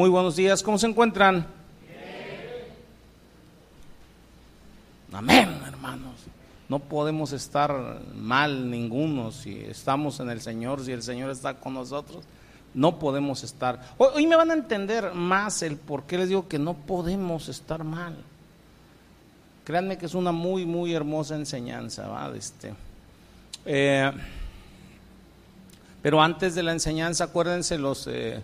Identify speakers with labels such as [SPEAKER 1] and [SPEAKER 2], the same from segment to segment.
[SPEAKER 1] Muy buenos días, ¿cómo se encuentran? Amén, hermanos. No podemos estar mal ninguno si estamos en el Señor, si el Señor está con nosotros. No podemos estar. Hoy, me van a entender más el por qué les digo que no podemos estar mal. Créanme que es una muy, muy hermosa enseñanza, ¿va? Este, eh, pero antes de la enseñanza, acuérdense los eh,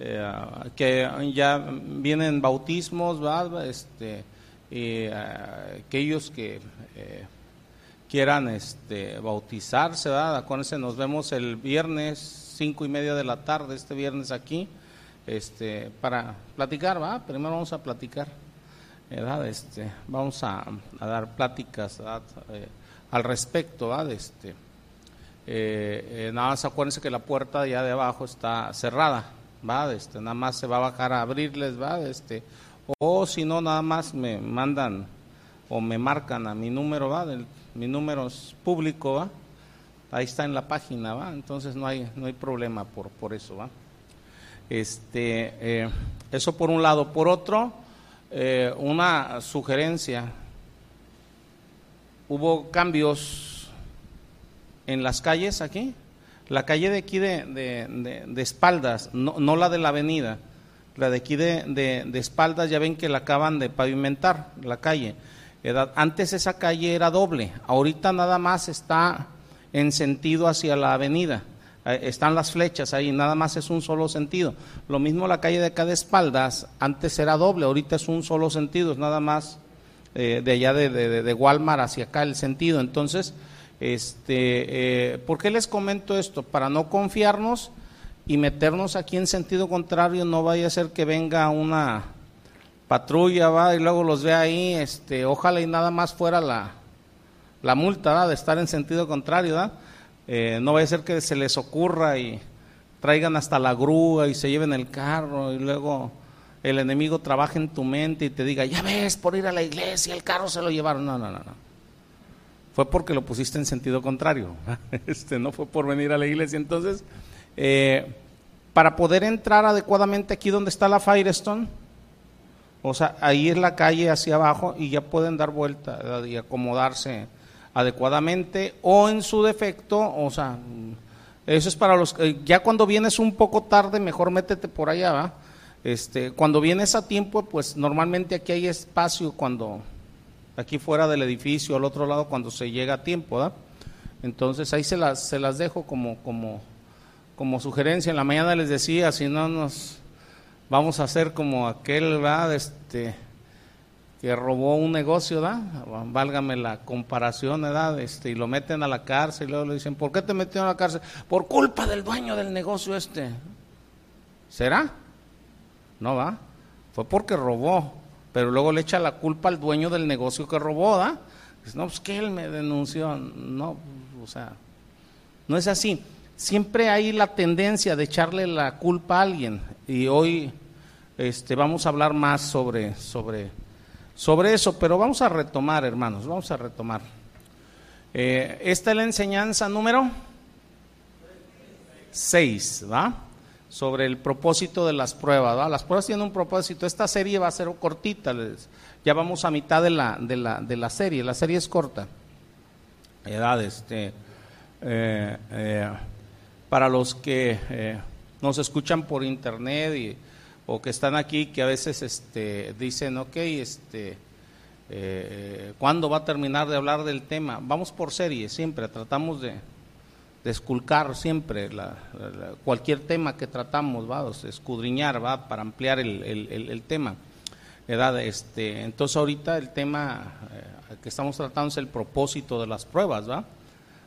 [SPEAKER 1] eh, que ya vienen bautismos, ¿va? Este, y aquellos que quieran este, bautizarse, ¿verdad? Acuérdense, nos vemos el viernes, cinco y media de la tarde, este viernes aquí, este, para platicar, ¿va? Primero vamos a platicar, ¿verdad? Este, vamos a, dar pláticas eh, al respecto, ¿verdad? Este, eh, eh, nada más acuérdense que la puerta ya de abajo está cerrada, ¿va? Este, nada más se va a bajar a abrirles, ¿va? Este, o si no, nada más me mandan o me marcan a mi número, ¿va? Mi número es público, ¿va? Ahí está en la página, ¿va? Entonces no hay, no hay problema por, por eso, ¿va? Este, eh, eso por un lado. Por otro, eh, una sugerencia. Hubo cambios en las calles aquí. La calle de aquí de, de, espaldas, no, no, la de la avenida, la de aquí de, de espaldas, ya ven que la acaban de pavimentar, la calle. Antes esa calle era doble, ahorita nada más está en sentido hacia la avenida. Eh, están las flechas ahí, nada más es un solo sentido. Lo mismo la calle de acá de espaldas, antes era doble, ahorita es un solo sentido, es nada más eh, de allá de, de, Walmart hacia acá el sentido. Entonces, este, eh, ¿por qué les comento esto? Para no confiarnos y meternos aquí en sentido contrario, no vaya a ser que venga una patrulla, va, y luego los ve ahí, este, ojalá y nada más fuera la, la multa, ¿va? de estar en sentido contrario. Eh, no vaya a ser que se les ocurra y traigan hasta la grúa y se lleven el carro y luego el enemigo trabaje en tu mente y te diga, ya ves, por ir a la iglesia el carro se lo llevaron. No, no, no. Fue porque lo pusiste en sentido contrario. Este, no fue por venir a la iglesia. Entonces, eh, para poder entrar adecuadamente aquí donde está la Firestone, o sea, ahí es la calle hacia abajo y ya pueden dar vuelta y acomodarse adecuadamente o en su defecto, o sea, eso es para los ya cuando vienes un poco tarde, mejor métete por allá, ¿va? Este, cuando vienes a tiempo, pues normalmente aquí hay espacio cuando aquí fuera del edificio, al otro lado cuando se llega a tiempo, ¿va? Entonces ahí se las se las dejo como como como sugerencia. En la mañana les decía, si no nos vamos a hacer como aquel, ¿verdad? Este, que robó un negocio, ¿verdad? Válgame la comparación, ¿verdad? Este, y lo meten a la cárcel y luego le dicen, ¿por qué te metieron a la cárcel? Por culpa del dueño del negocio este. ¿Será? No va. Fue porque robó, pero luego le echa la culpa al dueño del negocio que robó, ¿verdad? Dice, no, pues que él me denunció. No, o sea, no es así. Siempre hay la tendencia de echarle la culpa a alguien y hoy este, vamos a hablar más sobre, sobre, sobre eso, pero vamos a retomar, hermanos, vamos a retomar. Eh, esta es la enseñanza número 6, ¿va? Sobre el propósito de las pruebas. Las pruebas tienen un propósito. Esta serie va a ser cortita, ya vamos a mitad de la, de la, de la serie, la serie es corta. Edad, este, eh, eh, para los que nos escuchan por internet y o que están aquí que a veces este, dicen, ok, este, eh, ¿cuándo va a terminar de hablar del tema? Vamos por serie, siempre, tratamos de, de esculcar siempre cualquier tema que tratamos, va, escudriñar, va, para ampliar el, el, tema. ¿verdad? Este, entonces ahorita el tema eh, que estamos tratando es el propósito de las pruebas, ¿va?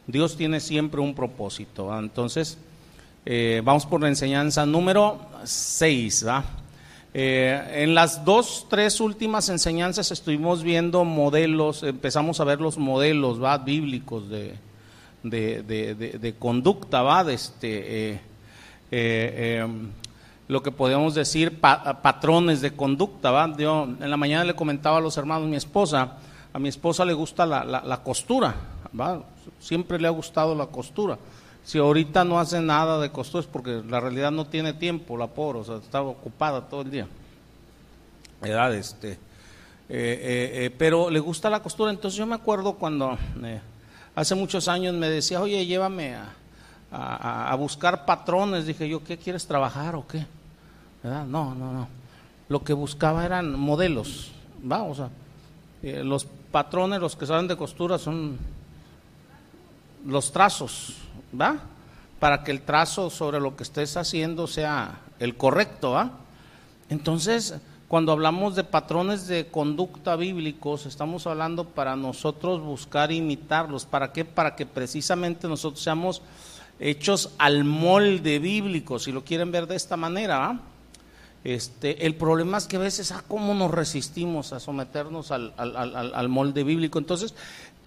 [SPEAKER 1] Dios tiene siempre un propósito, entonces eh, vamos por la enseñanza número 6. Eh, en las dos, tres últimas enseñanzas estuvimos viendo modelos, empezamos a ver los modelos ¿va? bíblicos de, de, conducta, ¿va? De este, eh, em, lo que podemos decir patrones de conducta. ¿va? Yo en la mañana le comentaba a los hermanos, mi esposa, a mi esposa le gusta la, la, costura, ¿va? siempre le ha gustado la costura si ahorita no hace nada de costura es porque la realidad no tiene tiempo, la pobre, o sea, está ocupada todo el día. Edad, este, eh, eh, eh, pero le gusta la costura. Entonces yo me acuerdo cuando hace muchos años me decía, oye, llévame a, buscar patrones. Dije yo, ¿qué quieres trabajar o qué? No, no, no. Lo que buscaba eran modelos, vamos a los patrones, los que saben de costura son los trazos, ¿va? Para que el trazo sobre lo que estés haciendo sea el correcto, ¿va? Entonces, cuando hablamos de patrones de conducta bíblicos, estamos hablando para nosotros buscar imitarlos. ¿Para qué? Para que precisamente nosotros seamos hechos al molde bíblico, si lo quieren ver de esta manera. Este, el problema es que a veces, ah, cómo nos resistimos a someternos al, al molde bíblico. Entonces,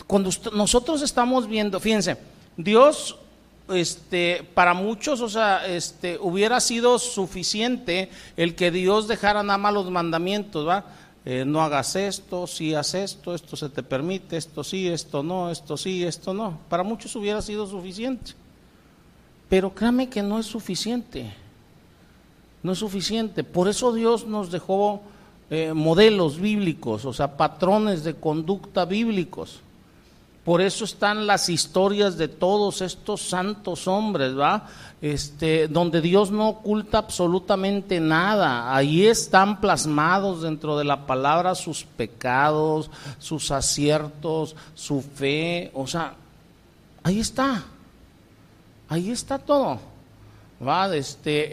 [SPEAKER 1] cuando nosotros estamos viendo, fíjense, Dios este, para muchos, o sea, este, hubiera sido suficiente el que Dios dejara nada más los mandamientos, ¿va? Eh, no hagas esto, si haces esto, esto se te permite, esto sí, esto no, esto sí, esto no. Para muchos hubiera sido suficiente. Pero créame que no es suficiente. No es suficiente. Por eso Dios nos dejó eh, modelos bíblicos, o sea, patrones de conducta bíblicos. Por eso están las historias de todos estos santos hombres, ¿va? Este, donde Dios no oculta absolutamente nada. Ahí están plasmados dentro de la palabra sus pecados, sus aciertos, su fe, o sea, ahí está. Ahí está todo. ¿Va? Este, eh,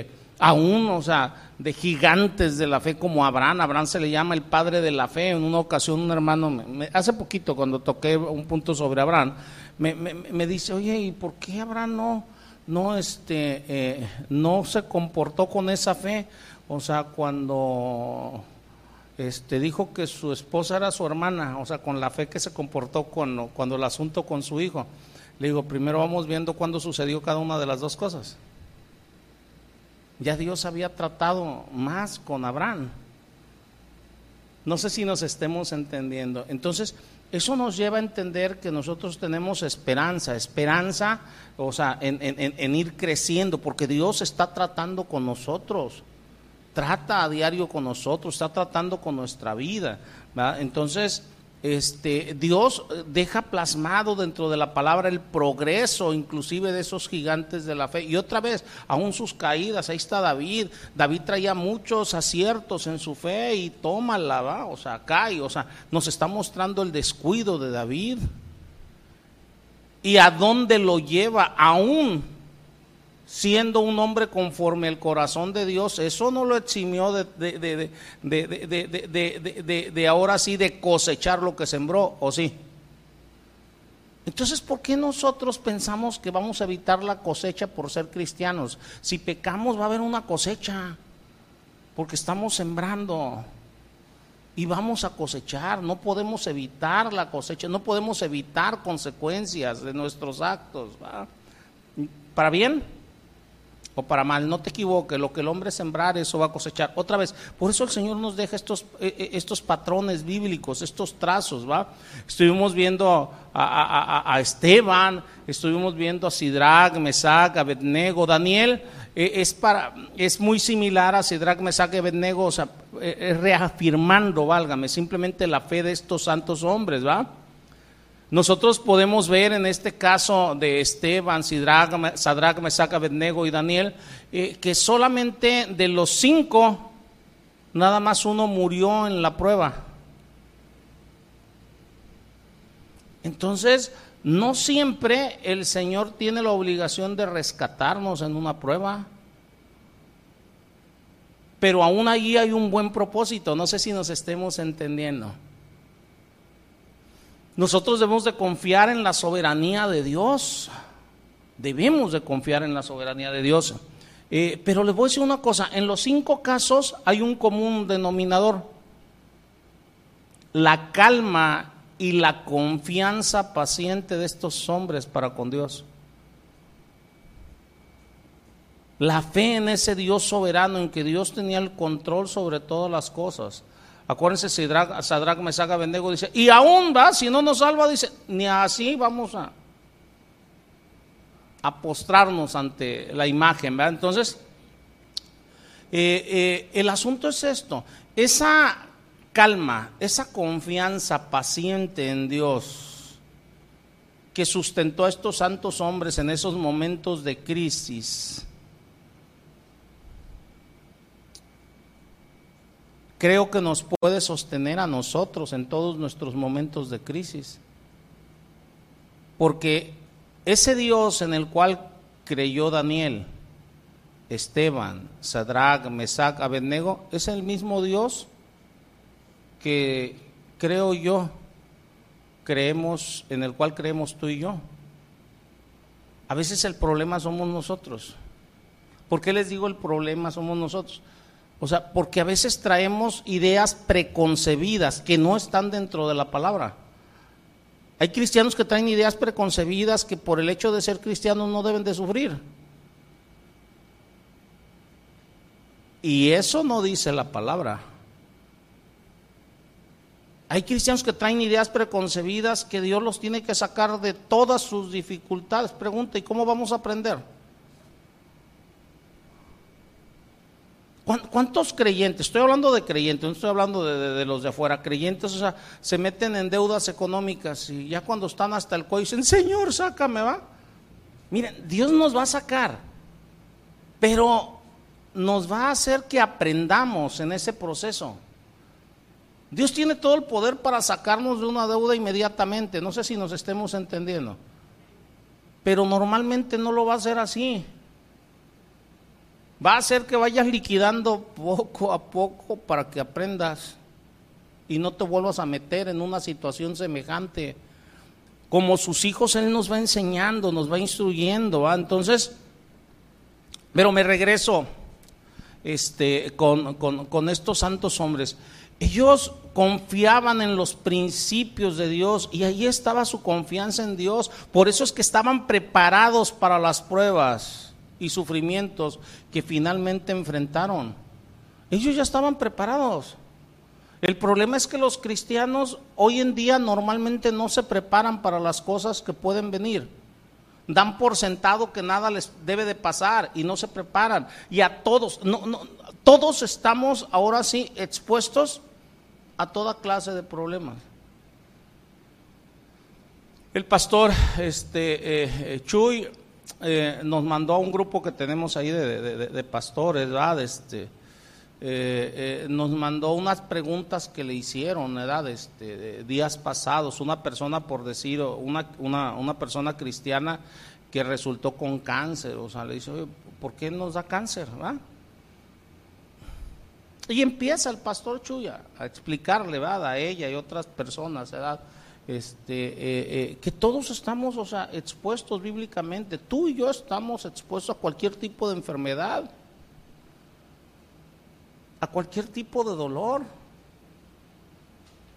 [SPEAKER 1] eh, aún, o sea, de gigantes de la fe como Abraham. Abraham se le llama el padre de la fe. En una ocasión un hermano, hace poquito cuando toqué un punto sobre Abraham, me, dice, oye, ¿y por qué Abraham no, no, este, eh, no se comportó con esa fe? O sea, cuando este, dijo que su esposa era su hermana, o sea, con la fe que se comportó con, cuando el asunto con su hijo. Le digo, primero vamos viendo cuándo sucedió cada una de las dos cosas. Ya Dios había tratado más con Abraham. No sé si nos estemos entendiendo. Entonces, eso nos lleva a entender que nosotros tenemos esperanza, esperanza, o sea, en, ir creciendo, porque Dios está tratando con nosotros, trata a diario con nosotros, está tratando con nuestra vida. Entonces, este, Dios deja plasmado dentro de la palabra el progreso inclusive de esos gigantes de la fe. Y otra vez, aún sus caídas, ahí está David. David traía muchos aciertos en su fe y tómala, ¿va? o sea, cae, o sea, nos está mostrando el descuido de David. ¿Y a dónde lo lleva? Aún siendo un hombre conforme al corazón de Dios, eso no lo eximió de, de, ahora sí de cosechar lo que sembró, ¿o sí? Entonces, ¿por qué nosotros pensamos que vamos a evitar la cosecha por ser cristianos? Si pecamos va a haber una cosecha, porque estamos sembrando y vamos a cosechar, no podemos evitar la cosecha, no podemos evitar consecuencias de nuestros actos. ¿Para bien? O para mal. No te equivoques, lo que el hombre sembrar, eso va a cosechar. Otra vez, por eso el Señor nos deja estos, eh, eh, estos patrones bíblicos, estos trazos, ¿va? Estuvimos viendo a, Esteban, estuvimos viendo a Sidrag, Mesac, Abednego, Daniel. Eh, es, para, es muy similar a Sidrag, Mesac y Abednego, o sea, reafirmando, válgame, simplemente la fe de estos santos hombres, ¿va? Nosotros podemos ver en este caso de Esteban, Sadrach, Mesach, Abednego y Daniel, eh, que solamente de los cinco, nada más uno murió en la prueba. Entonces, no siempre el Señor tiene la obligación de rescatarnos en una prueba. Pero aún allí hay un buen propósito, no sé si nos estemos entendiendo. Nosotros debemos de confiar en la soberanía de Dios. Debemos de confiar en la soberanía de Dios. Eh, pero les voy a decir una cosa, en los cinco casos hay un común denominador. La calma y la confianza paciente de estos hombres para con Dios. La fe en ese Dios soberano, en que Dios tenía el control sobre todas las cosas. Acuérdense, Sadrach, Mesach, Abednego dice, y aún va, si no nos salva, dice, ni así vamos a... a postrarnos ante la imagen. ¿verdad? Entonces, eh, eh, el asunto es esto, esa calma, esa confianza paciente en Dios que sustentó a estos santos hombres en esos momentos de crisis, creo que nos puede sostener a nosotros en todos nuestros momentos de crisis. Porque ese Dios en el cual creyó Daniel, Esteban, Sadrach, Mesach, Abednego, es el mismo Dios que creo yo, creemos, en el cual creemos tú y yo. A veces el problema somos nosotros. ¿Por qué les digo el problema somos nosotros? O sea, porque a veces traemos ideas preconcebidas que no están dentro de la palabra. Hay cristianos que traen ideas preconcebidas que por el hecho de ser cristianos no deben de sufrir. Y eso no dice la palabra. Hay cristianos que traen ideas preconcebidas que Dios los tiene que sacar de todas sus dificultades. Pregunta, ¿y cómo vamos a aprender? ¿Cuántos creyentes? Estoy hablando de creyentes, no estoy hablando de, los de afuera. Creyentes, o sea, se meten en deudas económicas y ya cuando están hasta el cuello dicen, Señor, sácame, va. Miren, Dios nos va a sacar, pero nos va a hacer que aprendamos en ese proceso. Dios tiene todo el poder para sacarnos de una deuda inmediatamente. No sé si nos estemos entendiendo. Pero normalmente no lo va a hacer así. Va a hacer que vayas liquidando poco a poco para que aprendas y no te vuelvas a meter en una situación semejante. Como sus hijos, Él nos va enseñando, nos va instruyendo. Entonces, pero me regreso este, con, con estos santos hombres. Ellos confiaban en los principios de Dios y ahí estaba su confianza en Dios. Por eso es que estaban preparados para las pruebas y sufrimientos que finalmente enfrentaron. Ellos ya estaban preparados. El problema es que los cristianos hoy en día normalmente no se preparan para las cosas que pueden venir. Dan por sentado que nada les debe de pasar y no se preparan. Y a todos, no, no, todos estamos ahora sí expuestos a toda clase de problemas. El pastor este, eh, eh, Chuy eh, nos mandó a un grupo que tenemos ahí de, pastores, ¿verdad? Este, eh, eh, nos mandó unas preguntas que le hicieron, ¿verdad? Este, días pasados, una persona, por decir, una, una, una, persona cristiana que resultó con cáncer, o sea, le dice, oye, ¿por qué nos da cáncer? ¿verdad? Y empieza el pastor Chuya a explicarle, ¿verdad? A ella y otras personas, ¿verdad? Este, eh, eh, que todos estamos o sea, expuestos bíblicamente. Tú y yo estamos expuestos a cualquier tipo de enfermedad, a cualquier tipo de dolor,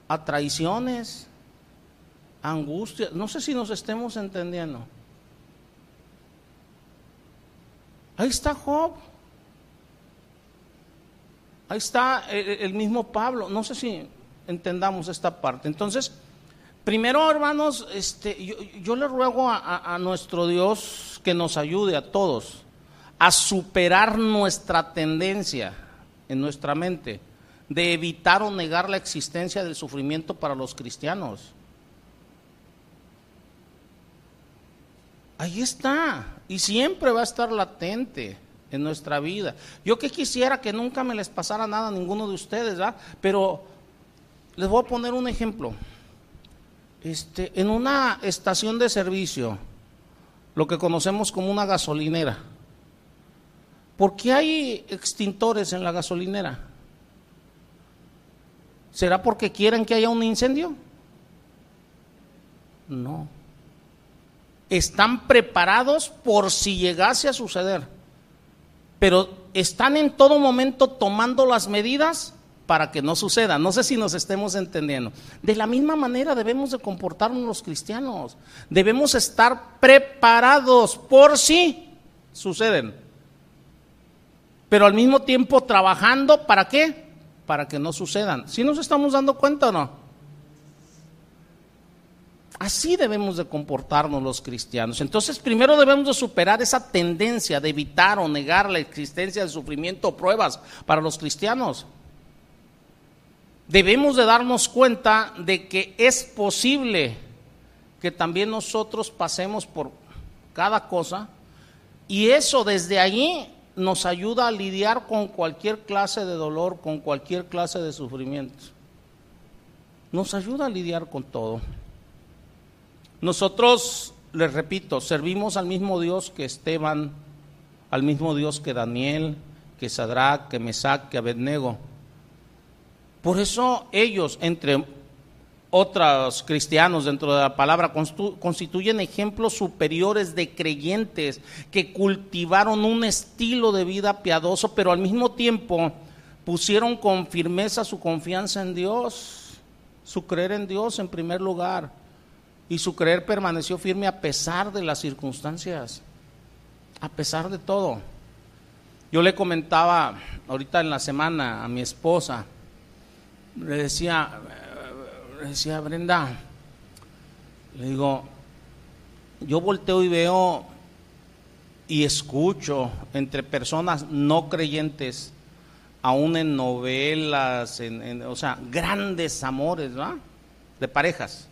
[SPEAKER 1] a traiciones, a angustias. No sé si nos estemos entendiendo. Ahí está Job. Ahí está el, mismo Pablo. No sé si entendamos esta parte. Entonces, Primero, hermanos, este, yo, le ruego a, nuestro Dios que nos ayude a todos a superar nuestra tendencia en nuestra mente de evitar o negar la existencia del sufrimiento para los cristianos. Ahí está, y siempre va a estar latente en nuestra vida. Yo que quisiera que nunca me les pasara nada a ninguno de ustedes. Pero les voy a poner un ejemplo. Este, en una estación de servicio, lo que conocemos como una gasolinera, ¿por qué hay extintores en la gasolinera? ¿Será porque quieren que haya un incendio? No. Están preparados por si llegase a suceder, pero están en todo momento tomando las medidas para que no suceda. No sé si nos estemos entendiendo. De la misma manera debemos de comportarnos los cristianos. Debemos estar preparados por si suceden. Pero al mismo tiempo trabajando para qué? Para que no sucedan. ¿Si nos estamos dando cuenta o no? Así debemos de comportarnos los cristianos. Entonces, primero debemos de superar esa tendencia de evitar o negar la existencia de sufrimiento o pruebas para los cristianos. Debemos de darnos cuenta de que es posible que también nosotros pasemos por cada cosa y eso desde allí nos ayuda a lidiar con cualquier clase de dolor, con cualquier clase de sufrimiento. Nos ayuda a lidiar con todo. Nosotros, les repito, servimos al mismo Dios que Esteban, al mismo Dios que Daniel, que Sadrach, que Mesac, que Abednego. Por eso ellos, entre otros cristianos dentro de la palabra, constituyen ejemplos superiores de creyentes que cultivaron un estilo de vida piadoso, pero al mismo tiempo pusieron con firmeza su confianza en Dios, su creer en Dios en primer lugar y su creer permaneció firme a pesar de las circunstancias, a pesar de todo. Yo le comentaba ahorita en la semana a mi esposa, le decía, le decía Brenda, le digo, yo volteo y veo y escucho entre personas no creyentes, aún en novelas, en, o sea, grandes amores, ¿va? De parejas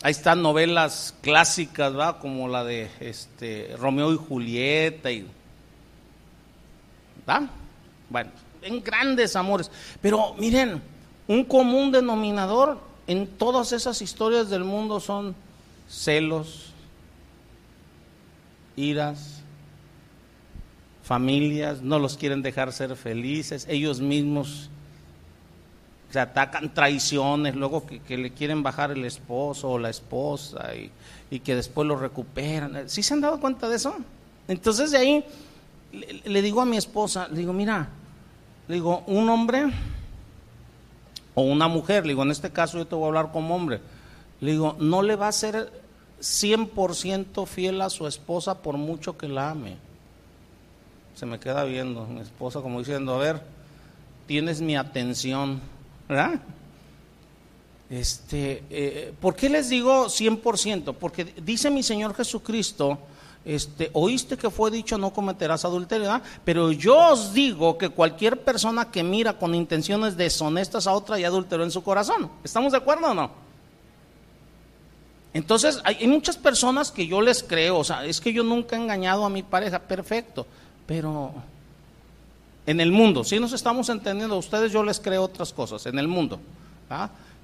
[SPEAKER 1] Ahí están novelas clásicas, ¿va? Como la de este, Romeo y Julieta. Y, Bueno, en grandes amores. Pero miren, un común denominador en todas esas historias del mundo son celos, iras, familias, no los quieren dejar ser felices, ellos mismos se atacan traiciones, luego que, le quieren bajar el esposo o la esposa y, que después lo recuperan. ¿Sí se han dado cuenta de eso? Entonces de ahí le, digo a mi esposa, le digo, mira, le digo, un hombre o una mujer, le digo, en este caso yo te voy a hablar como hombre, le digo, no le va a ser 100% fiel a su esposa por mucho que la ame. Se me queda viendo mi esposa como diciendo, a ver, tienes mi atención ¿verdad? Este, eh, ¿Por qué les digo 100%? Porque dice mi Señor Jesucristo, este, oíste que fue dicho no cometerás adulterio, pero yo os digo que cualquier persona que mira con intenciones deshonestas a otra y adulteró en su corazón. ¿Estamos de acuerdo o no? Entonces, hay, muchas personas que yo les creo, o sea, es que yo nunca he engañado a mi pareja, perfecto, pero en el mundo. Si nos estamos entendiendo, a ustedes yo les creo otras cosas, en el mundo.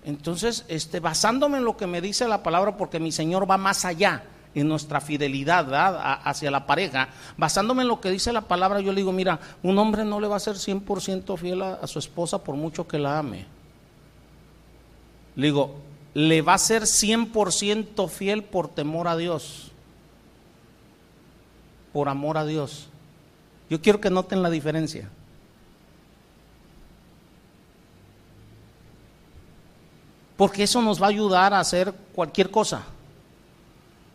[SPEAKER 1] Entonces, este, basándome en lo que me dice la palabra, porque mi Señor va más allá en nuestra fidelidad hacia la pareja, basándome en lo que dice la palabra, yo le digo, mira, un hombre no le va a ser 100% fiel a, su esposa por mucho que la ame. Le digo, le va a ser 100% fiel por temor a Dios, por amor a Dios. Yo quiero que noten la diferencia. Porque eso nos va a ayudar a hacer cualquier cosa.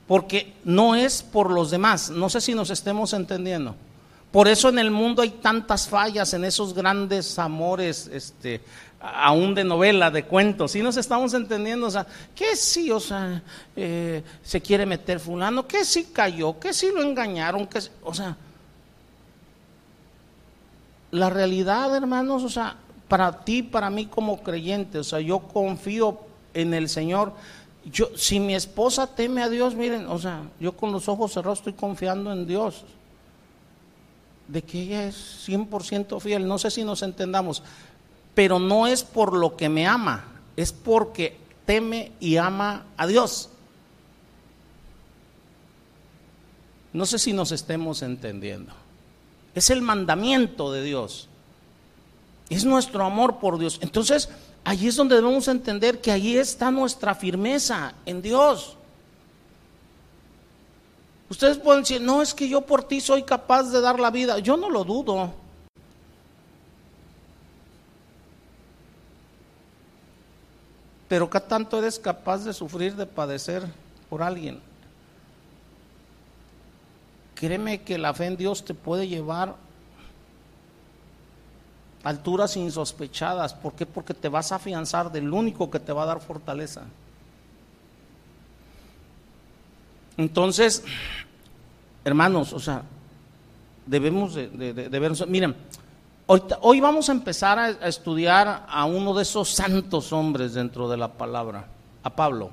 [SPEAKER 1] Porque no es por los demás. No sé si nos estemos entendiendo. Por eso en el mundo hay tantas fallas en esos grandes amores, este, aún de novela, de cuentos. Si nos estamos entendiendo, o sea, que sí, o sea, eh, se quiere meter fulano, que sí cayó, que sí lo engañaron, o sea, la realidad, hermanos, o sea, para ti, para mí como creyente, o sea, yo confío en el Señor. Yo, si mi esposa teme a Dios, miren, o sea, yo con los ojos cerrados estoy confiando en Dios, de que ella es 100% fiel. No sé si nos entendamos, pero no es por lo que me ama, es porque teme y ama a Dios. No sé si nos estemos entendiendo. Es el mandamiento de Dios. Es nuestro amor por Dios. Entonces, allí es donde debemos entender que allí está nuestra firmeza en Dios. Ustedes pueden decir, no, es que yo por ti soy capaz de dar la vida. Yo no lo dudo. Pero ¿qué tanto eres capaz de sufrir, de padecer por alguien? Créeme que la fe en Dios te puede llevar alturas insospechadas. ¿Por qué? Porque te vas a afianzar del único que te va a dar fortaleza. Entonces, hermanos, o sea, debemos de, de, Miren, hoy, vamos a empezar a, a estudiar a uno de esos santos hombres dentro de la palabra, a Pablo.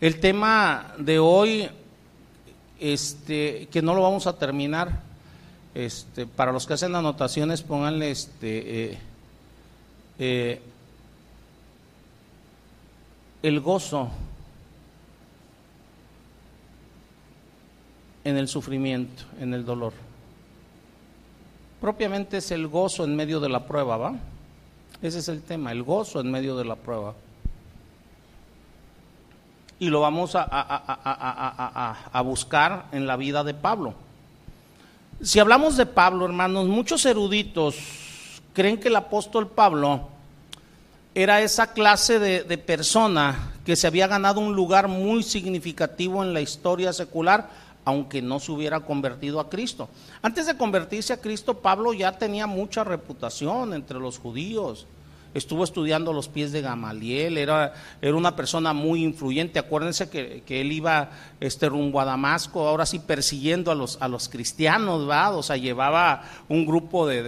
[SPEAKER 1] El tema de hoy, este, que no lo vamos a terminar, este, para los que hacen anotaciones, pónganle este, eh, eh, el gozo en el sufrimiento, en el dolor. Propiamente es el gozo en medio de la prueba, ¿va? Ese es el tema, el gozo en medio de la prueba y lo vamos a, buscar en la vida de Pablo. Si hablamos de Pablo, hermanos, muchos eruditos creen que el apóstol Pablo era esa clase de, persona que se había ganado un lugar muy significativo en la historia secular, aunque no se hubiera convertido a Cristo. Antes de convertirse a Cristo, Pablo ya tenía mucha reputación entre los judíos estuvo estudiando los pies de Gamaliel, era, era una persona muy influyente. Acuérdense que, él iba este, rumbo a Damasco, ahora sí persiguiendo a los, a los cristianos, ¿va? O sea, llevaba un grupo de,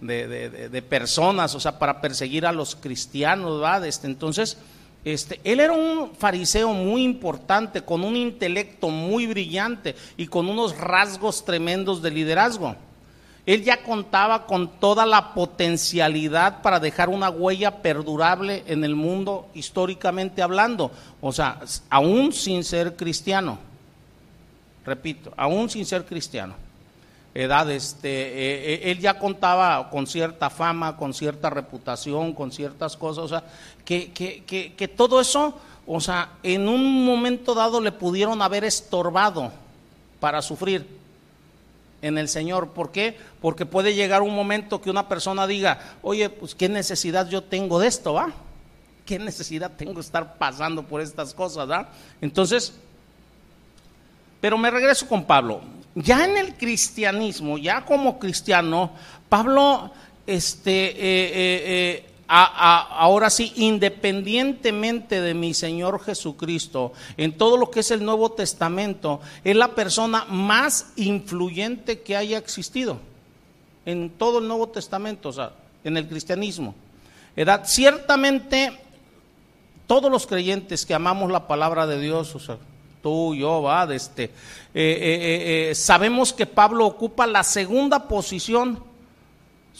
[SPEAKER 1] de, personas, o sea, para perseguir a los cristianos, ¿va? Este, entonces, este, él era un fariseo muy importante, con un intelecto muy brillante y con unos rasgos tremendos de liderazgo. Él ya contaba con toda la potencialidad para dejar una huella perdurable en el mundo históricamente hablando. O sea, aún sin ser cristiano. Repito, aún sin ser cristiano. Edad, este, eh, eh, él ya contaba con cierta fama, con cierta reputación, con ciertas cosas. O sea, que, que, que, que todo eso, o sea, en un momento dado le pudieron haber estorbado para sufrir en el Señor. ¿Por qué? Porque puede llegar un momento que una persona diga, oye, pues qué necesidad yo tengo de esto, ¿va? ¿Qué necesidad tengo de estar pasando por estas cosas, ¿va? Entonces, pero me regreso con Pablo. Ya en el cristianismo, ya como cristiano, Pablo este, eh, eh, eh, ahora sí, independientemente de mi Señor Jesucristo, en todo lo que es el Nuevo Testamento, es la persona más influyente que haya existido en todo el Nuevo Testamento, o sea, en el cristianismo. Era, ciertamente, todos los creyentes que amamos la palabra de Dios, o sea, tú, yo, va, de este, eh, eh, eh, sabemos que Pablo ocupa la segunda posición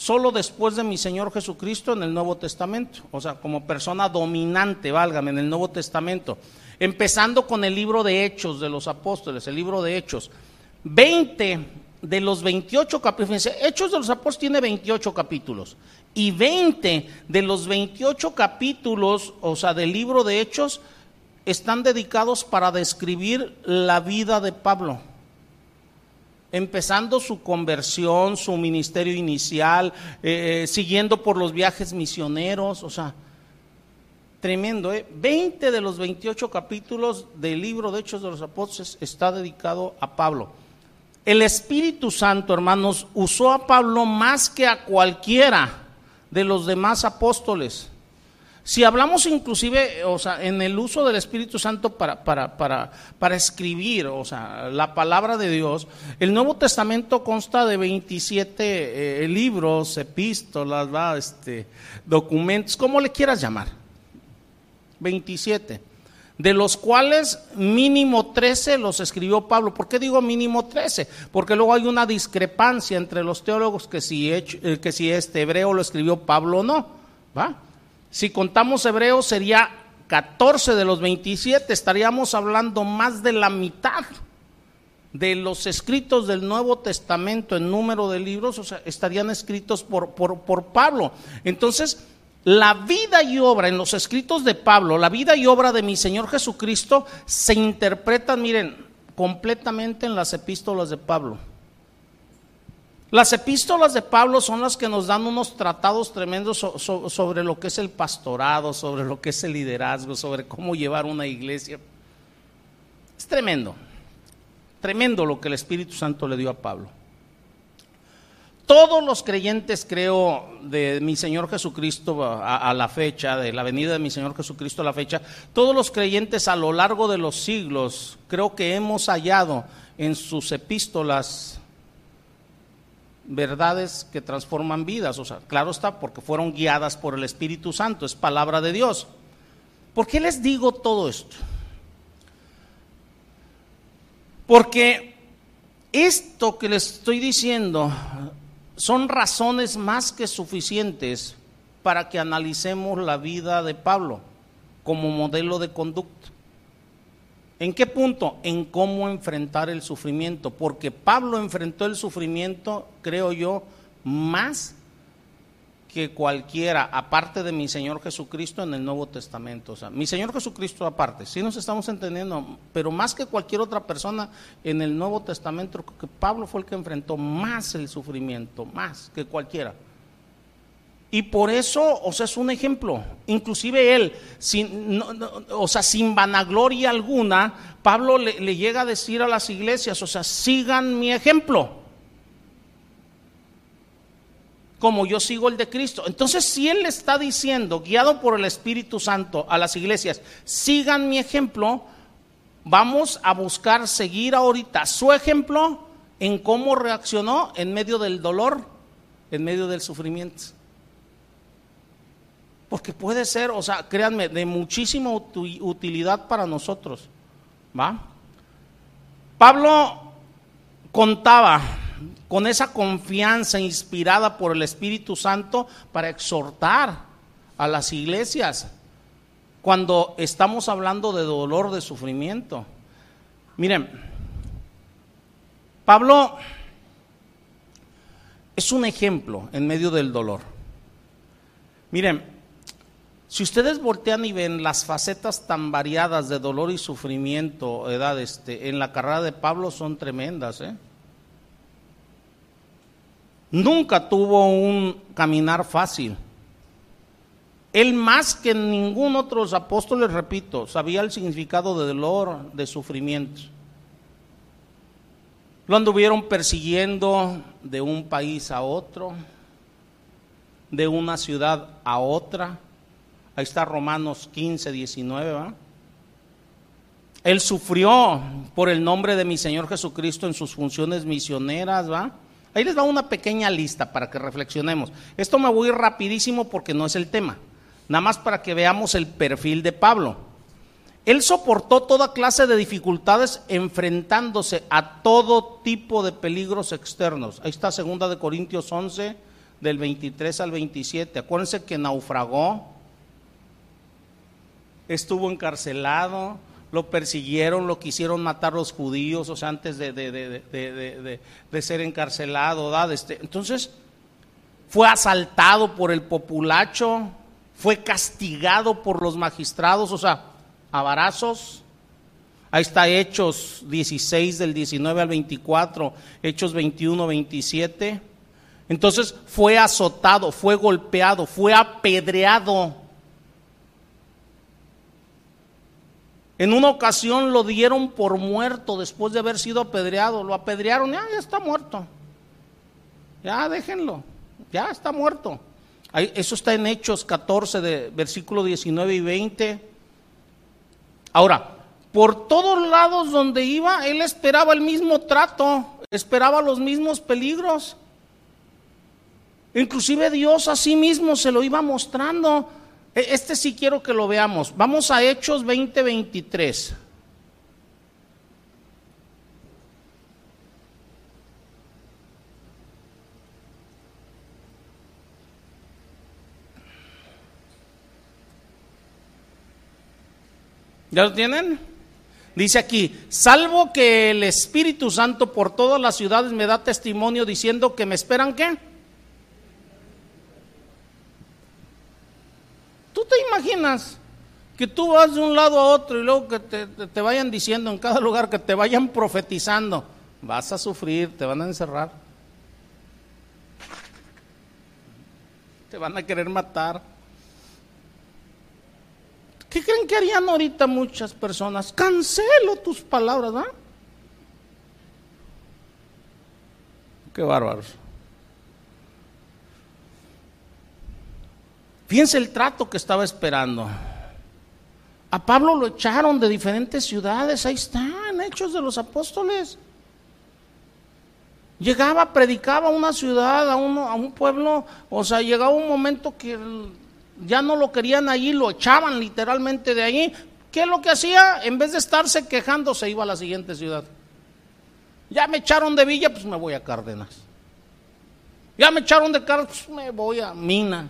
[SPEAKER 1] solo después de mi Señor Jesucristo en el Nuevo Testamento, o sea, como persona dominante, válgame, en el Nuevo Testamento, empezando con el libro de Hechos de los Apóstoles, el libro de Hechos. 20 de los 28 capítulos, Hechos de los Apóstoles tiene 28 capítulos, y 20 de los 28 capítulos, o sea, del libro de Hechos, están dedicados para describir la vida de Pablo empezando su conversión, su ministerio inicial, eh, siguiendo por los viajes misioneros, o sea, tremendo, ¿eh? 20 de los 28 capítulos del libro de Hechos de los Apóstoles está dedicado a Pablo. El Espíritu Santo, hermanos, usó a Pablo más que a cualquiera de los demás apóstoles. Si hablamos inclusive, o sea, en el uso del Espíritu Santo para, para, para, para escribir, o sea, la palabra de Dios, el Nuevo Testamento consta de 27 eh, libros, epístolas, este, documentos, como le quieras llamar. 27 de los cuales mínimo 13 los escribió Pablo. ¿Por qué digo mínimo 13? Porque luego hay una discrepancia entre los teólogos que si, eh, que si este hebreo lo escribió Pablo o no. ¿Va? Si contamos hebreos sería 14 de los 27, estaríamos hablando más de la mitad de los escritos del Nuevo Testamento en número de libros, o sea, estarían escritos por, por, por Pablo. Entonces, la vida y obra en los escritos de Pablo, la vida y obra de mi Señor Jesucristo se interpretan, miren, completamente en las epístolas de Pablo. Las epístolas de Pablo son las que nos dan unos tratados tremendos sobre lo que es el pastorado, sobre lo que es el liderazgo, sobre cómo llevar una iglesia. Es tremendo, tremendo lo que el Espíritu Santo le dio a Pablo. todos los creyentes, creo, de mi Señor Jesucristo a, la fecha, de la venida de mi Señor Jesucristo a la fecha, todos los creyentes a lo largo de los siglos, creo que hemos hallado en sus epístolas verdades que transforman vidas. O sea, claro está, porque fueron guiadas por el Espíritu Santo, es palabra de Dios. ¿Por qué les digo todo esto? Porque esto que les estoy diciendo son razones más que suficientes para que analicemos la vida de Pablo como modelo de conducta. ¿En qué punto? En cómo enfrentar el sufrimiento, porque Pablo enfrentó el sufrimiento, creo yo, más que cualquiera, aparte de mi Señor Jesucristo en el Nuevo Testamento. O sea, mi Señor Jesucristo aparte, sí nos estamos entendiendo, pero más que cualquier otra persona en el Nuevo Testamento, que Pablo fue el que enfrentó más el sufrimiento, más que cualquiera. Y por eso, o sea, es un ejemplo. Inclusive él, sin, o sea, sin vanagloria alguna, Pablo le, le, llega a decir a las iglesias, o sea, sigan mi ejemplo. Como yo sigo el de Cristo. Entonces, si él le está diciendo, guiado por el Espíritu Santo a las iglesias, sigan mi ejemplo, vamos a buscar seguir ahorita su ejemplo en cómo reaccionó en medio del dolor, en medio del sufrimiento. Porque puede ser, o sea, créanme, de muchísima utilidad para nosotros. ¿Va? Pablo contaba con esa confianza inspirada por el Espíritu Santo para exhortar a las iglesias cuando estamos hablando de dolor, de sufrimiento. Miren, Pablo es un ejemplo en medio del dolor. Miren, si ustedes voltean y ven las facetas tan variadas de dolor y sufrimiento, edad, este, en la carrera de Pablo son tremendas. ¿eh? Nunca tuvo un caminar fácil. Él más que ningún otro de los apóstoles, repito, sabía el significado de dolor, de sufrimiento. Lo anduvieron persiguiendo de un país a otro, de una ciudad a otra Ahí está Romanos 15, 19, ¿va? Él sufrió por el nombre de mi Señor Jesucristo en sus funciones misioneras, ¿va? Ahí les va una pequeña lista para que reflexionemos. Esto me voy rapidísimo porque no es el tema. Nada más para que veamos el perfil de Pablo. Él soportó toda clase de dificultades enfrentándose a todo tipo de peligros externos. Ahí está segunda de Corintios 11 del 23 al 27. Acuérdense que naufragó, estuvo encarcelado, lo persiguieron, lo quisieron matar los judíos, o sea, antes de, de, ser encarcelado. Este, entonces, fue asaltado por el populacho, fue castigado por los magistrados, o sea, a varazos. Ahí está Hechos 16 del 19 al 24, Hechos 21, 27. Entonces fue azotado, fue golpeado, fue apedreado En una ocasión lo dieron por muerto después de haber sido apedreado. Lo apedrearon, ya, está muerto. Ya déjenlo, ya está muerto. Eso está en Hechos 14, de versículo 19 y 20. Ahora, por todos lados donde iba, él esperaba el mismo trato, esperaba los mismos peligros. Inclusive Dios a sí mismo se lo iba mostrando. E, este sí quiero que lo veamos. Vamos a Hechos 20:23. ¿Ya lo tienen? Dice aquí, salvo que el Espíritu Santo por todas las ciudades me da testimonio diciendo que me esperan qué? ¿Tú te imaginas que tú vas de un lado a otro y luego que te, vayan diciendo en cada lugar, que te vayan profetizando, vas a sufrir, te van a encerrar, te van a querer matar? ¿Qué creen que harían ahorita muchas personas? Cancelo tus palabras, ¿ah? Qué bárbaros. Fíjense el trato que estaba esperando. A Pablo lo echaron de diferentes ciudades, ahí están, hechos de los apóstoles. Llegaba, predicaba a una ciudad, a, uno, a un pueblo, o sea, llegaba un momento que ya no lo querían allí, lo echaban literalmente de ahí. ¿Qué es lo que hacía? En vez de estarse quejando, se iba a la siguiente ciudad. Ya me echaron de Villa, pues me voy a Cárdenas. Ya me echaron de Cárdenas, pues me voy a Mina.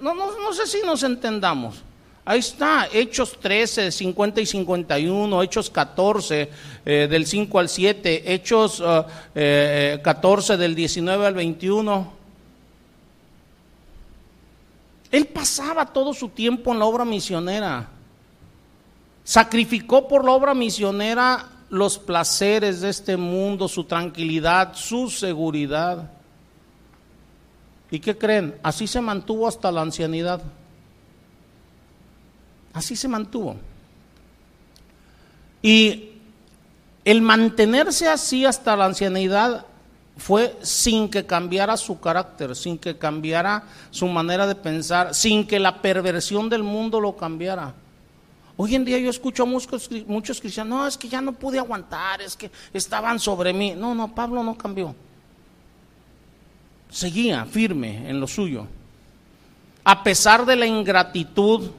[SPEAKER 1] No, no, no sé si nos entendamos. Ahí está, Hechos 13, 50 y 51, Hechos 14, eh, del 5 al 7, Hechos 14, eh, eh, del 19 al 21. Él pasaba todo su tiempo en la obra misionera. Sacrificó por la obra misionera los placeres de este mundo, su tranquilidad, su seguridad. ¿Y qué creen? Así se mantuvo hasta la ancianidad. Así se mantuvo. Y el mantenerse así hasta la ancianidad fue sin que cambiara su carácter, sin que cambiara su manera de pensar, sin que la perversión del mundo lo cambiara. Hoy en día yo escucho a muchos, muchos cristianos, no, es que ya no pude aguantar, es que estaban sobre mí. No, no, Pablo no cambió. Seguía firme en lo suyo. A pesar de la ingratitud,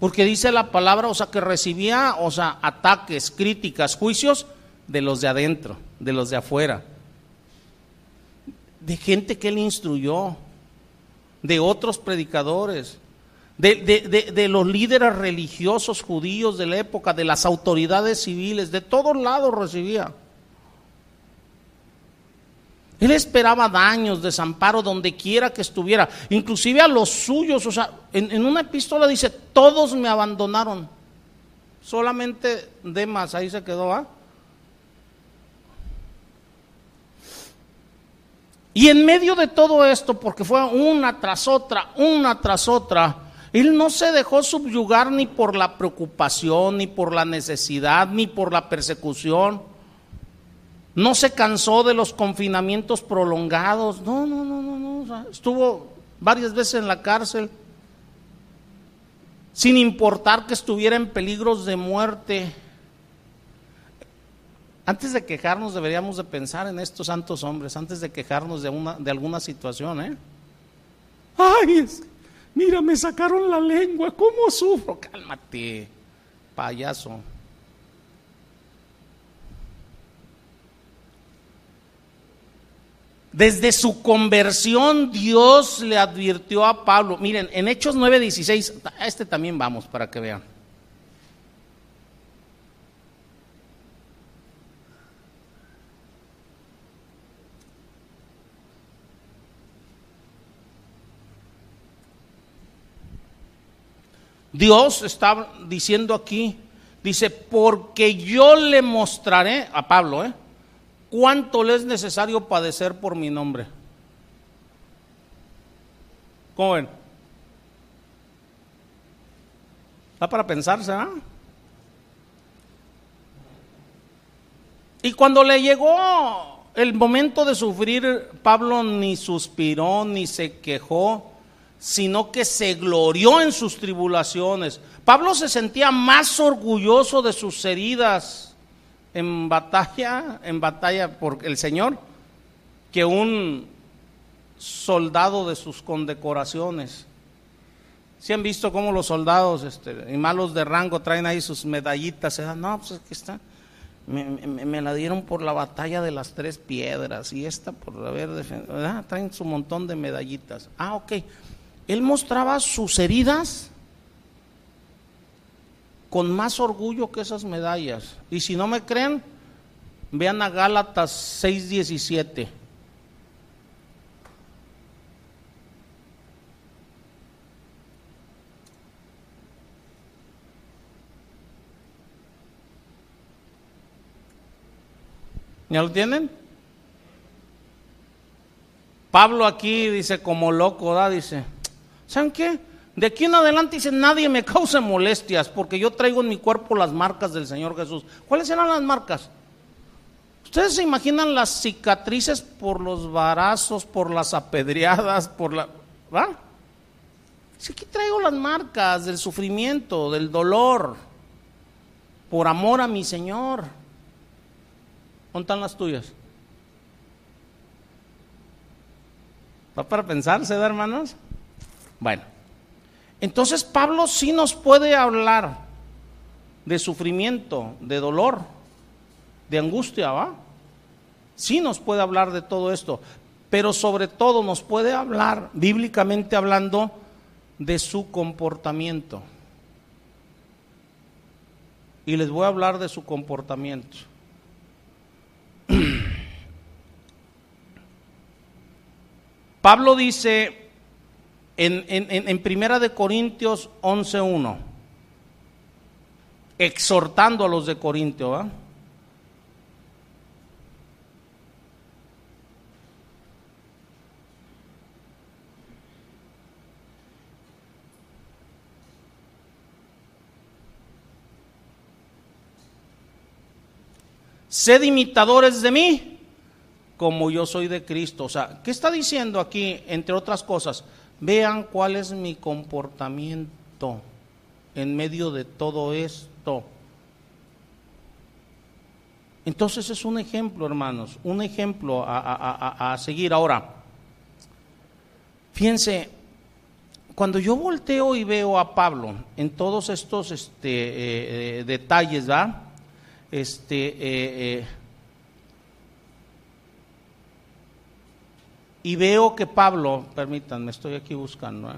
[SPEAKER 1] porque dice la palabra, o sea, que recibía, o sea, ataques, críticas, juicios de los de adentro, de los de afuera, de gente que él instruyó, de otros predicadores, de, los líderes religiosos judíos de la época, de las autoridades civiles, de todos lados recibía. Él esperaba daños, desamparo, donde quiera que estuviera, inclusive a los suyos. O sea, en, una epístola dice, todos me abandonaron. Solamente Demas ahí se quedó, ¿ah? Y en medio de todo esto, porque fue una tras otra, una tras otra, él no se dejó subyugar ni por la preocupación, ni por la necesidad, ni por la persecución. No se cansó de los confinamientos prolongados. No, no, no, no, no. estuvo varias veces en la cárcel. Sin importar que estuviera en peligros de muerte. Antes de quejarnos deberíamos de pensar en estos santos hombres, antes de quejarnos de, una, de alguna situación, ¿eh? Ay, es, Mira, me sacaron la lengua, ¿cómo sufro? Cálmate, payaso. Desde su conversión Dios le advirtió a Pablo. Miren, en Hechos 9:16, a este también vamos para que vean. Dios está diciendo aquí, dice, porque yo le mostraré a Pablo, ¿eh? Cuánto le es necesario padecer por mi nombre. ¿Cómo ven? Está para pensarse, ¿ah? Y cuando le llegó el momento de sufrir, Pablo ni suspiró ni se quejó, sino que se glorió en sus tribulaciones. Pablo se sentía más orgulloso de sus heridas en batalla, en batalla por el Señor, que un soldado de sus condecoraciones. Si han visto cómo los soldados este, y malos de rango traen ahí sus medallitas, no, pues aquí está. Me, me, la dieron por la batalla de las tres piedras y esta por haber defendido, traen su montón de medallitas. Ah, ok él mostraba sus heridas con más orgullo que esas medallas. Y si no me creen, vean a Gálatas 6:17. ¿Ya lo tienen? Pablo aquí dice como loco, ¿da? Dice, ¿Saben qué? De aquí en adelante dice, nadie me cause molestias porque yo traigo en mi cuerpo las marcas del Señor Jesús. ¿Cuáles eran las marcas? Ustedes se imaginan las cicatrices por los varazos, por las apedreadas, por la... ¿Va? Si aquí traigo las marcas del sufrimiento, del dolor, por amor a mi Señor. ¿Dónde las tuyas? ¿Va para pensarse, hermanos? Bueno, entonces Pablo sí nos puede hablar de sufrimiento, de dolor, de angustia, ¿va? Sí nos puede hablar de todo esto, pero sobre todo nos puede hablar, bíblicamente hablando, de su comportamiento. Y les voy a hablar de su comportamiento. Pablo dice en, Primera de Corintios 11.1, exhortando a los de Corintio, Sed imitadores de mí, como yo soy de Cristo. O sea, ¿qué está diciendo aquí, entre otras cosas? Vean cuál es mi comportamiento en medio de todo esto. Entonces es un ejemplo, hermanos, un ejemplo a, seguir. Ahora, fíjense, cuando yo volteo y veo a Pablo en todos estos este, eh, eh, detalles, ¿verdad? Este, eh, Y veo que Pablo, permítanme, estoy aquí buscando. ¿eh?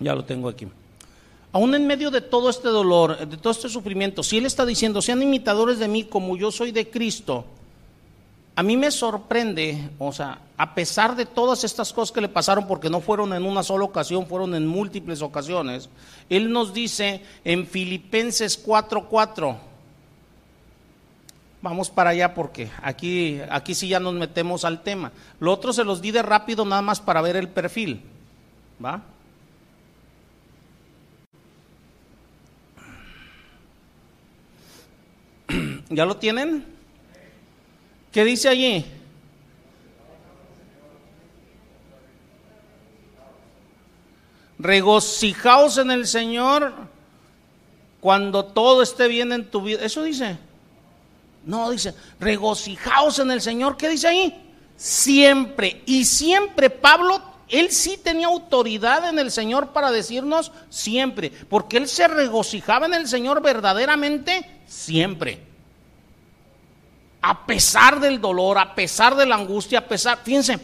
[SPEAKER 1] Ya lo tengo aquí. Aún en medio de todo este dolor, de todo este sufrimiento, si Él está diciendo, sean imitadores de mí como yo soy de Cristo, a mí me sorprende, o sea, a pesar de todas estas cosas que le pasaron, porque no fueron en una sola ocasión, fueron en múltiples ocasiones, Él nos dice en Filipenses 4:4, vamos para allá porque aquí, aquí sí ya nos metemos al tema. Lo otro se los di de rápido nada más para ver el perfil, ¿va? ¿Ya lo tienen? ¿Qué dice allí? Regocijaos en el Señor cuando todo esté bien en tu vida. ¿Eso dice? No, dice, regocijaos en el Señor. ¿Qué dice ahí? Siempre. Y siempre Pablo, él sí tenía autoridad en el Señor para decirnos siempre. Porque él se regocijaba en el Señor verdaderamente siempre a pesar del dolor, a pesar de la angustia, a pesar, fíjense, eh,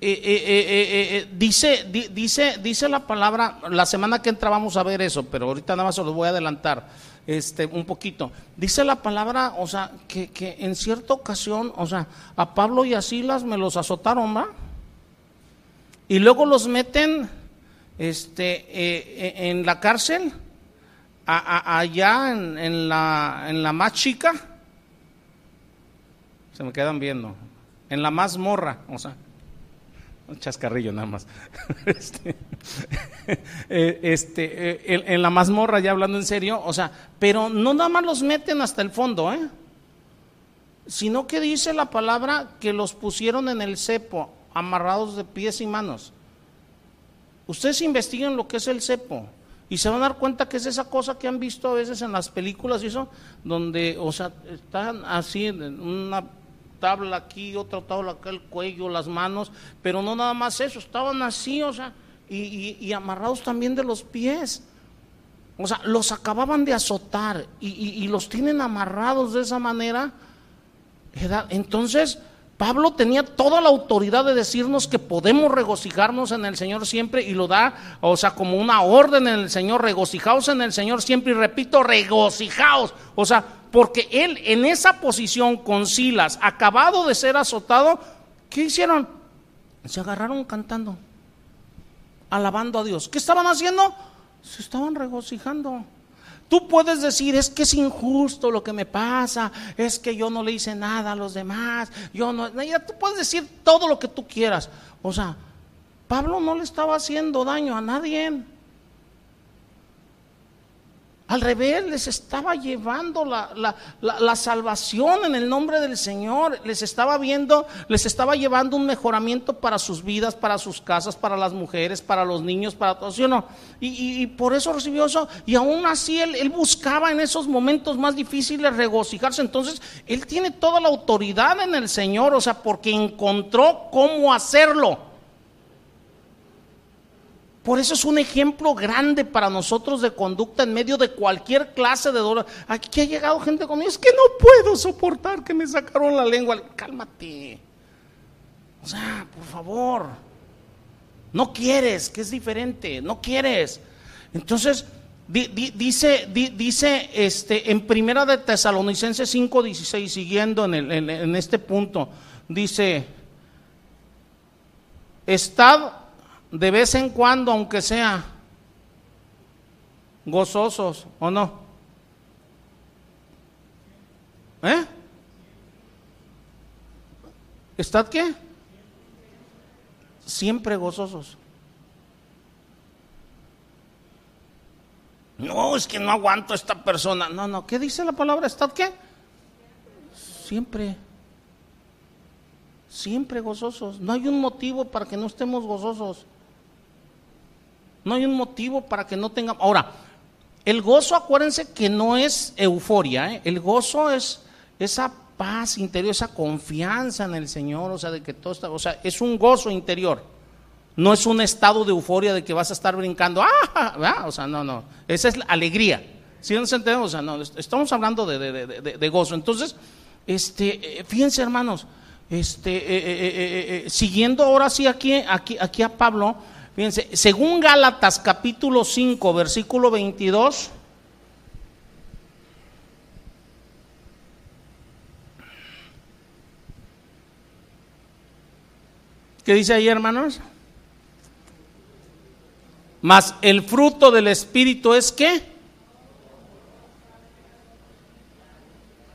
[SPEAKER 1] eh, eh, dice, dice, dice la palabra, la semana que entra vamos a ver eso, pero ahorita nada más se los voy a adelantar este, un poquito. Dice la palabra, o sea, que, que en cierta ocasión, o sea, a Pablo y a Silas me los azotaron, ¿va? Y luego los meten este, en la cárcel, allá en, en, la, en la más chica se me quedan viendo. En la mazmorra, o sea, un chascarrillo nada más. este, eh, este eh, en, la mazmorra, ya hablando en serio, o sea, pero no nada más los meten hasta el fondo, ¿eh? Sino que dice la palabra que los pusieron en el cepo, amarrados de pies y manos. Ustedes investiguen lo que es el cepo. Y se van a dar cuenta que es esa cosa que han visto a veces en las películas y eso, donde, o sea, están así una tabla aquí, otra tabla acá, el cuello, las manos, pero no nada más eso, estaban así, o sea, y, amarrados también de los pies. O sea, los acababan de azotar y, los tienen amarrados de esa manera Entonces, Pablo tenía toda la autoridad de decirnos que podemos regocijarnos en el Señor siempre y lo da, o sea, como una orden en el Señor, regocijaos en el Señor siempre y repito, regocijaos. O sea, porque él en esa posición con Silas, acabado de ser azotado, ¿qué hicieron? Se agarraron cantando, alabando a Dios. ¿Qué estaban haciendo? Se estaban regocijando. Tú puedes decir, es que es injusto lo que me pasa, es que yo no le hice nada a los demás, yo no, tú puedes decir todo lo que tú quieras. O sea, Pablo no le estaba haciendo daño a nadie. Al revés, les estaba llevando la, salvación en el nombre del Señor. Les estaba viendo, les estaba llevando un mejoramiento para sus vidas, para sus casas, para las mujeres, para los niños, para todos, ¿sí o no? Y, por eso recibió eso. Y aún así él, él buscaba en esos momentos más difíciles regocijarse. Entonces, él tiene toda la autoridad en el Señor, o sea, porque encontró cómo hacerlo. Por eso es un ejemplo grande para nosotros de conducta en medio de cualquier clase de dolor. Aquí ha llegado gente conmigo, es que no puedo soportar que me sacaron la lengua. Cálmate. O sea, por favor. No quieres, que es diferente, no quieres. Entonces, dice, dice este, en Primera de Tesalonicenses 5:16, siguiendo en, en este punto, dice, estad de vez en cuando, aunque sea gozosos o no. ¿Eh? ¿Estad qué? Siempre gozosos. No, es que no aguanto a esta persona. No, no, ¿qué dice la palabra? ¿Estad qué? Siempre siempre gozosos. No hay un motivo para que no estemos gozosos. No hay un motivo para que no tengamos. Ahora, el gozo, acuérdense que no es euforia, ¿eh? el gozo es esa paz interior, esa confianza en el Señor, o sea, de que todo está, o sea, es un gozo interior. No es un estado de euforia de que vas a estar brincando, ¡ah! O sea, no, no. Esa es la alegría. ¿Sí nos entendemos? O sea, no, estamos hablando de, gozo. Entonces, este, eh, fíjense, hermanos, este, eh, siguiendo ahora sí aquí, aquí, aquí a Pablo, Fíjense, según Gálatas capítulo 5, versículo 22, ¿Qué dice ahí, hermanos? Mas el fruto del Espíritu es qué?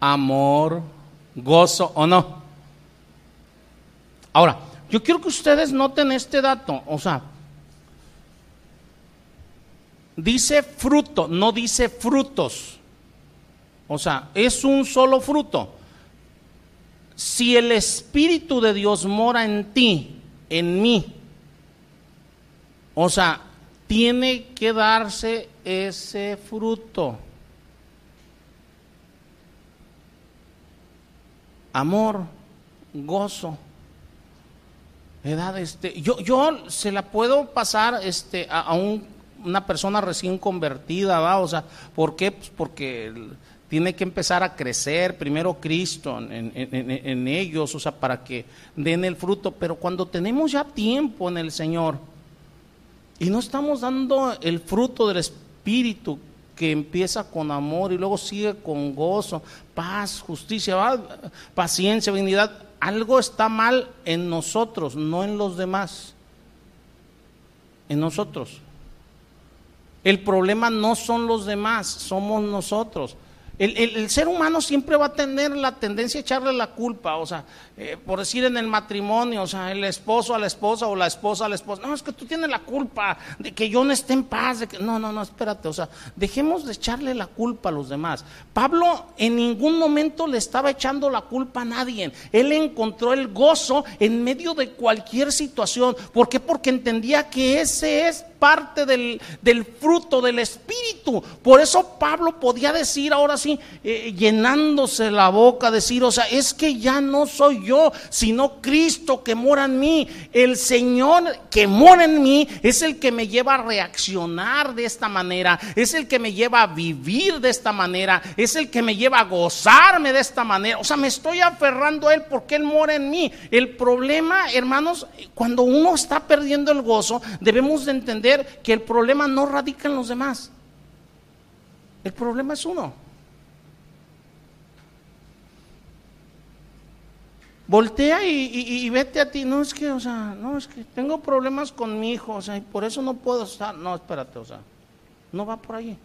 [SPEAKER 1] Amor, gozo o no. Ahora, yo quiero que ustedes noten este dato, o sea, Dice fruto, no dice frutos. O sea, es un solo fruto. Si el Espíritu de Dios mora en ti, en mí, o sea, tiene que darse ese fruto. Amor, gozo. Este, yo, yo se la puedo pasar este, a un una persona recién convertida, ¿va? O sea, ¿por qué? Pues porque tiene que empezar a crecer primero Cristo en, ellos, o sea, para que den el fruto. Pero cuando tenemos ya tiempo en el Señor y no estamos dando el fruto del Espíritu que empieza con amor y luego sigue con gozo, paz, justicia, paciencia, dignidad, algo está mal en nosotros, no en los demás, en nosotros. El problema no son los demás, somos nosotros. El, ser humano siempre va a tener la tendencia a echarle la culpa, o sea, eh, por decir en el matrimonio, o sea, el esposo a la esposa o la esposa a la esposa, no, es que tú tienes la culpa de que yo no esté en paz, de que, no, no, no, espérate, o sea, dejemos de echarle la culpa a los demás. Pablo en ningún momento le estaba echando la culpa a nadie, él encontró el gozo en medio de cualquier situación, ¿por qué? Porque entendía que ese es parte del, del fruto del Espíritu. Por eso Pablo podía decir ahora sí, eh, llenándose la boca, decir, o sea, es que ya no soy yo, sino Cristo que mora en mí. El Señor que mora en mí es el que me lleva a reaccionar de esta manera, es el que me lleva a vivir de esta manera, es el que me lleva a gozarme de esta manera. O sea, me estoy aferrando a Él porque Él mora en mí. El problema, hermanos, cuando uno está perdiendo el gozo, debemos de entender que el problema no radica en los demás. El problema es uno. Voltea y, vete a ti. No es que, o sea, no es que tengo problemas con mi hijo, o sea, y por eso no puedo estar. No, espérate, o sea, no va por ahí.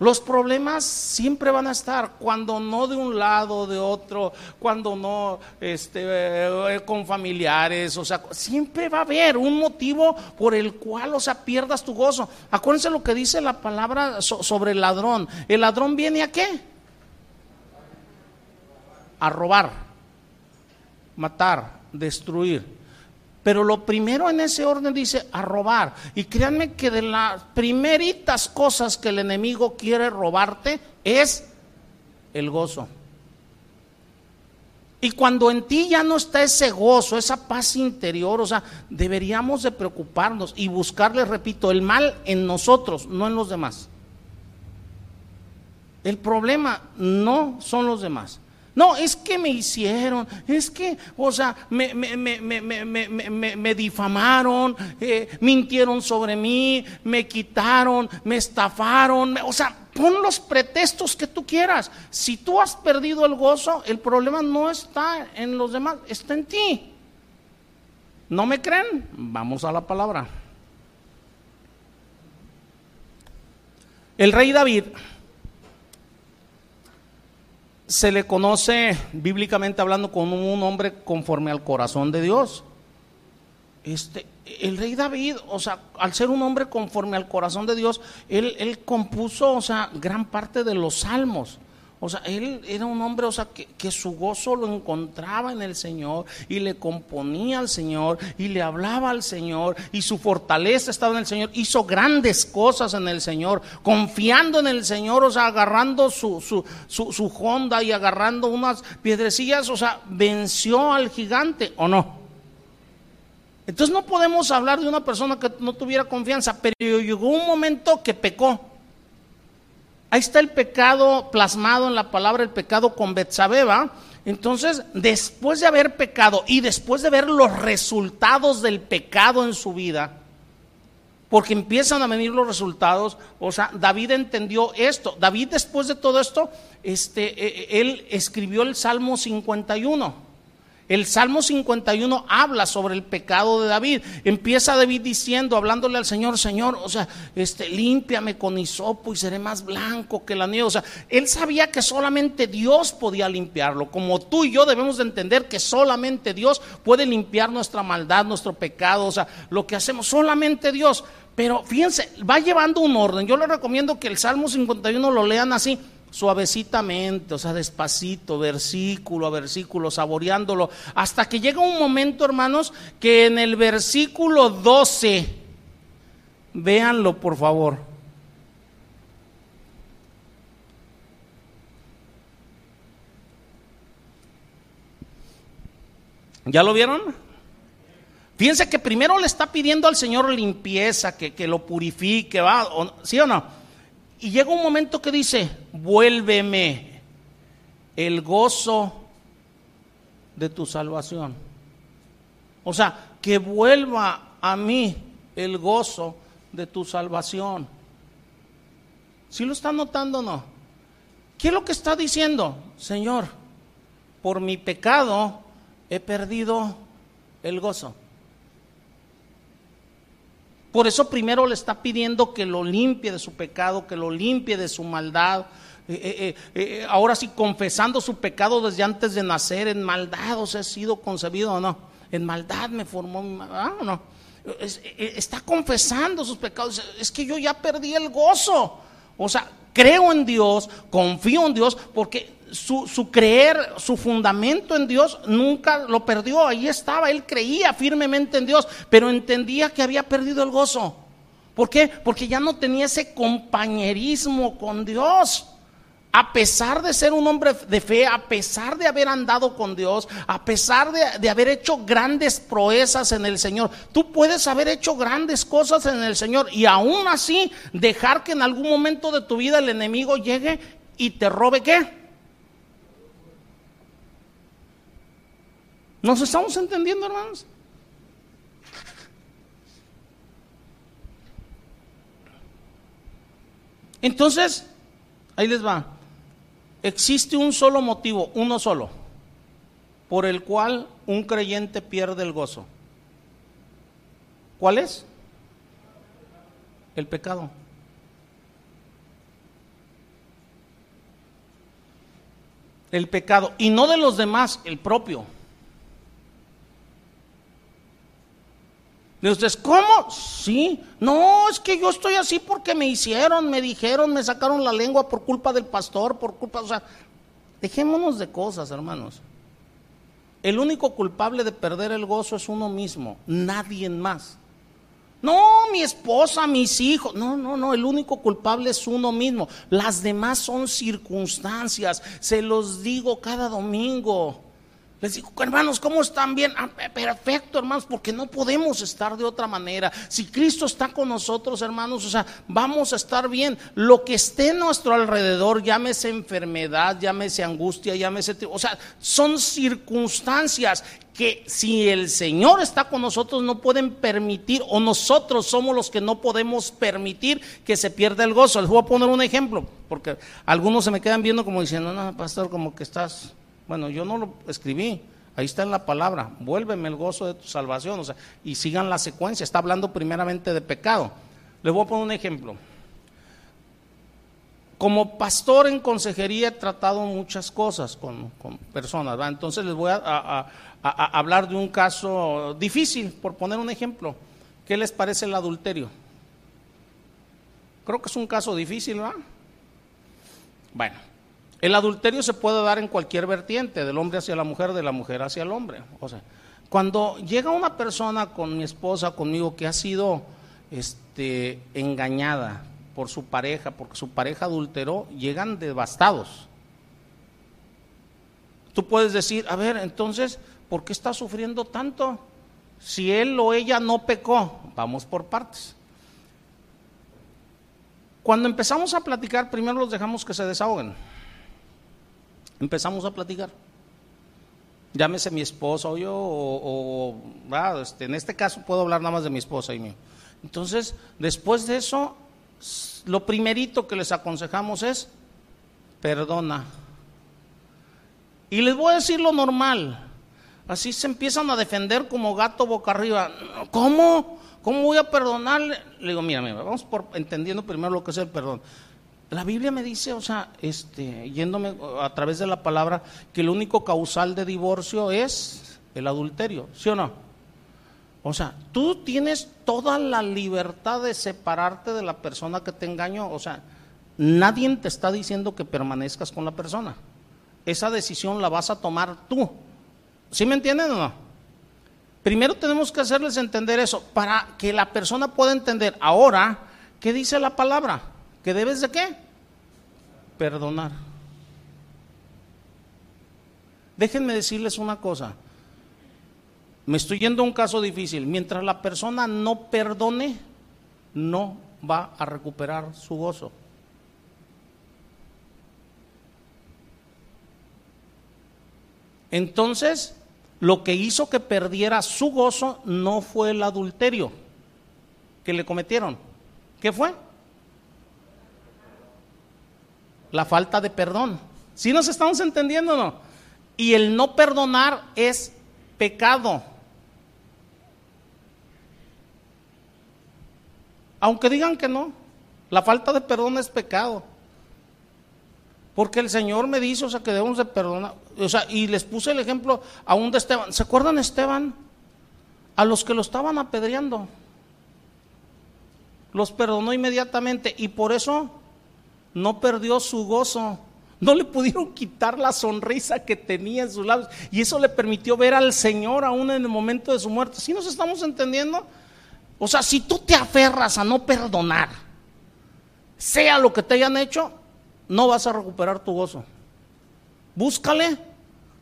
[SPEAKER 1] Los problemas siempre van a estar, cuando no de un lado, de otro, cuando no este, eh, con familiares, o sea, siempre va a haber un motivo por el cual, o sea, pierdas tu gozo. Acuérdense lo que dice la palabra sobre el ladrón. El ladrón viene a qué? A robar, matar, destruir. Pero lo primero en ese orden dice a robar. Y créanme que de las primeritas cosas que el enemigo quiere robarte es el gozo. Y cuando en ti ya no está ese gozo, esa paz interior, o sea, deberíamos de preocuparnos y buscarle, repito, el mal en nosotros, no en los demás. El problema no son los demás. No, es que me hicieron, es que, o sea, me, me, me, me difamaron, eh, mintieron sobre mí, me quitaron, me estafaron, o sea, pon los pretextos que tú quieras. Si tú has perdido el gozo, el problema no está en los demás, está en ti. ¿No me creen? Vamos a la palabra. El rey David se le conoce bíblicamente hablando como un hombre conforme al corazón de Dios. Este, el rey David, o sea, al ser un hombre conforme al corazón de Dios, él, compuso, o sea, gran parte de los salmos. O sea, él era un hombre, o sea, que, su gozo lo encontraba en el Señor y le componía al Señor y le hablaba al Señor y su fortaleza estaba en el Señor. Hizo grandes cosas en el Señor, confiando en el Señor, o sea, agarrando su, su, su, su Honda y agarrando unas piedrecillas, o sea, venció al gigante o no. Entonces no podemos hablar de una persona que no tuviera confianza, pero llegó un momento que pecó. Ahí está el pecado plasmado en la palabra, el pecado con Betsabeba. Entonces, después de haber pecado y después de ver los resultados del pecado en su vida, porque empiezan a venir los resultados, o sea, David entendió esto. David después de todo esto, este, e, e, él escribió el Salmo 51. El Salmo 51 habla sobre el pecado de David. Empieza David diciendo, hablándole al Señor, Señor, o sea, este, límpiame con hisopo y seré más blanco que la nieve. O sea, él sabía que solamente Dios podía limpiarlo. Como tú y yo debemos de entender que solamente Dios puede limpiar nuestra maldad, nuestro pecado, o sea, lo que hacemos, solamente Dios. Pero fíjense, va llevando un orden. Yo les recomiendo que el Salmo 51 lo lean así suavecitamente, o sea, despacito, versículo a versículo, saboreándolo, hasta que llega un momento, hermanos, que en el versículo 12, véanlo por favor. ¿Ya lo vieron? Fíjense que primero le está pidiendo al Señor limpieza, que, que lo purifique, ¿va? ¿sí o no? Y llega un momento que dice, vuélveme el gozo de tu salvación. O sea, que vuelva a mí el gozo de tu salvación. ¿Sí lo está notando o no? ¿Qué es lo que está diciendo? Señor, por mi pecado he perdido el gozo. Por eso primero le está pidiendo que lo limpie de su pecado, que lo limpie de su maldad. Eh, eh, eh, ahora sí, confesando su pecado desde antes de nacer, en maldad, o sea, he sido concebido o no. En maldad me formó mi ah, no. está confesando sus pecados. Es que yo ya perdí el gozo. O sea, creo en Dios, confío en Dios, porque su, creer, su fundamento en Dios nunca lo perdió, ahí estaba, él creía firmemente en Dios, pero entendía que había perdido el gozo. ¿Por qué? Porque ya no tenía ese compañerismo con Dios. A pesar de ser un hombre de fe, a pesar de haber andado con Dios, a pesar de, de, haber hecho grandes proezas en el Señor, tú puedes haber hecho grandes cosas en el Señor y aún así dejar que en algún momento de tu vida el enemigo llegue y te robe qué? ¿Nos estamos entendiendo, hermanos? Entonces, ahí les va. Existe un solo motivo, uno solo, por el cual un creyente pierde el gozo. ¿Cuál es? El pecado. El pecado. Y no de los demás, el propio. Ustedes, ¿cómo? Sí, no, es que yo estoy así porque me hicieron, me dijeron, me sacaron la lengua por culpa del pastor, por culpa, o sea, dejémonos de cosas, hermanos. El único culpable de perder el gozo es uno mismo, nadie más. No, mi esposa, mis hijos. No, no, no, el único culpable es uno mismo. Las demás son circunstancias. Se los digo cada domingo. Les digo, hermanos, ¿cómo están bien? Ah, perfecto, hermanos, porque no podemos estar de otra manera. Si Cristo está con nosotros, hermanos, o sea, vamos a estar bien. Lo que esté a nuestro alrededor, llámese enfermedad, llámese angustia, llámese... O sea, son circunstancias que si el Señor está con nosotros no pueden permitir, o nosotros somos los que no podemos permitir que se pierda el gozo. Les voy a poner un ejemplo, porque algunos se me quedan viendo como diciendo, no, pastor, como que estás bueno, yo no lo escribí, ahí está en la palabra, vuélveme el gozo de tu salvación, o sea, y sigan la secuencia, está hablando primeramente de pecado. Les voy a poner un ejemplo. Como pastor en consejería he tratado muchas cosas con, personas, entonces les voy a, hablar de un caso difícil, por poner un ejemplo. ¿Qué les parece el adulterio? Creo que es un caso difícil, ¿verdad? Bueno, el adulterio se puede dar en cualquier vertiente, del hombre hacia la mujer, de la mujer hacia el hombre. O sea, cuando llega una persona con mi esposa, conmigo, que ha sido este, engañada por su pareja, porque su pareja adulteró, llegan devastados. Tú puedes decir, a ver, entonces, ¿por qué está sufriendo tanto? Si él o ella no pecó, vamos por partes. Cuando empezamos a platicar, primero los dejamos que se desahoguen. Empezamos a platicar. Llámese mi esposa o yo, o, este, en este caso puedo hablar nada más de mi esposa y mío. Entonces, después de eso, lo primerito que les aconsejamos es, perdona. Y les voy a decir lo normal. Así se empiezan a defender como gato boca arriba. ¿Cómo? ¿Cómo voy a perdonarle? Le digo, mira, mira, vamos por entendiendo primero lo que es el perdón. La Biblia me dice, o sea, este, yéndome a través de la palabra, que el único causal de divorcio es el adulterio, ¿sí o no? O sea, tú tienes toda la libertad de separarte de la persona que te engañó. O sea, nadie te está diciendo que permanezcas con la persona. Esa decisión la vas a tomar tú. ¿Sí me entienden o no? Primero tenemos que hacerles entender eso para que la persona pueda entender ahora qué dice la palabra. ¿Que debes de qué? Perdonar. Déjenme decirles una cosa. Me estoy yendo a un caso difícil. Mientras la persona no perdone, no va a recuperar su gozo. Entonces, lo que hizo que perdiera su gozo no fue el adulterio que le cometieron. ¿Qué fue? La falta de perdón. ¿Sí nos estamos entendiendo o no? Y el no perdonar es pecado. Aunque digan que no, la falta de perdón es pecado. Porque el Señor me dice, o sea, que debemos de perdonar. O sea, y les puse el ejemplo aún de Esteban. ¿Se acuerdan Esteban? A los que lo estaban apedreando. Los perdonó inmediatamente y por eso no perdió su gozo, no le pudieron quitar la sonrisa que tenía en sus labios. Y eso le permitió ver al Señor aún en el momento de su muerte. ¿Sí nos estamos entendiendo? O sea, si tú te aferras a no perdonar, sea lo que te hayan hecho, no vas a recuperar tu gozo. Búscale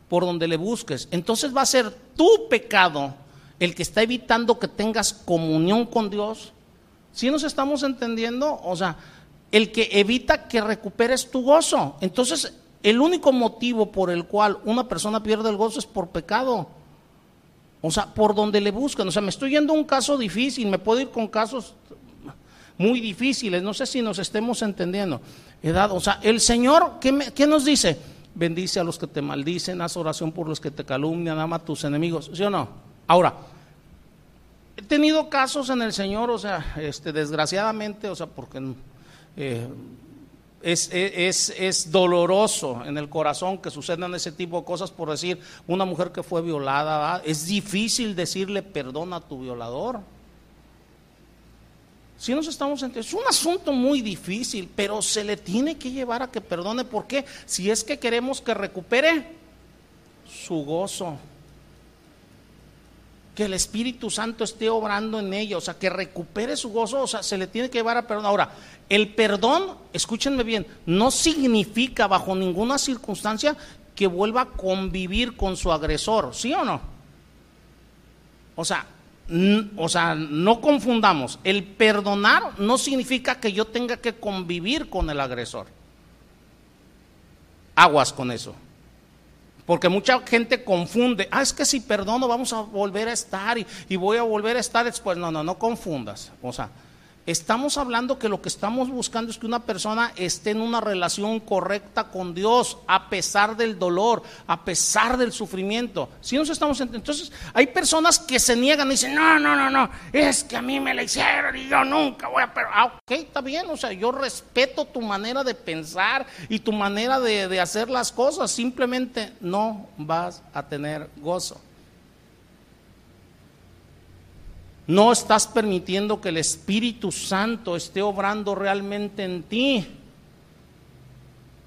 [SPEAKER 1] por donde le busques. Entonces va a ser tu pecado el que está evitando que tengas comunión con Dios. ¿Sí nos estamos entendiendo? O sea, el que evita que recuperes tu gozo. Entonces, el único motivo por el cual una persona pierde el gozo es por pecado. O sea, por donde le buscan. O sea, me estoy yendo a un caso difícil, me puedo ir con casos muy difíciles. No sé si nos estemos entendiendo. Edad, o sea, el Señor, ¿qué, ¿qué, nos dice? Bendice a los que te maldicen, haz oración por los que te calumnian, ama a tus enemigos. ¿Sí o no? Ahora, he tenido casos en el Señor, o sea, este, desgraciadamente, o sea, porque eh, es, es, es, doloroso en el corazón que sucedan ese tipo de cosas por decir una mujer que fue violada, es difícil decirle perdón a tu violador. Si nos estamos entendiendo, es un asunto muy difícil, pero se le tiene que llevar a que perdone. ¿Por qué? Si es que queremos que recupere su gozo que el Espíritu Santo esté obrando en ella, o sea, que recupere su gozo, o sea, se le tiene que llevar a perdón. Ahora, el perdón, escúchenme bien, no significa bajo ninguna circunstancia que vuelva a convivir con su agresor, ¿sí o no? O sea, o sea, no confundamos, el perdonar no significa que yo tenga que convivir con el agresor. Aguas con eso. Porque mucha gente confunde, ah, es que si perdono vamos a volver a estar y, voy a volver a estar después. No, no, no confundas. O sea, Estamos hablando que lo que estamos buscando es que una persona esté en una relación correcta con Dios a pesar del dolor, a pesar del sufrimiento. Si nos estamos entonces hay personas que se niegan y dicen, "No, no, no, no, es que a mí me la hicieron y yo nunca voy a ah, ok, está bien, o sea, yo respeto tu manera de pensar y tu manera de, de hacer las cosas, simplemente no vas a tener gozo. No estás permitiendo que el Espíritu Santo esté obrando realmente en ti.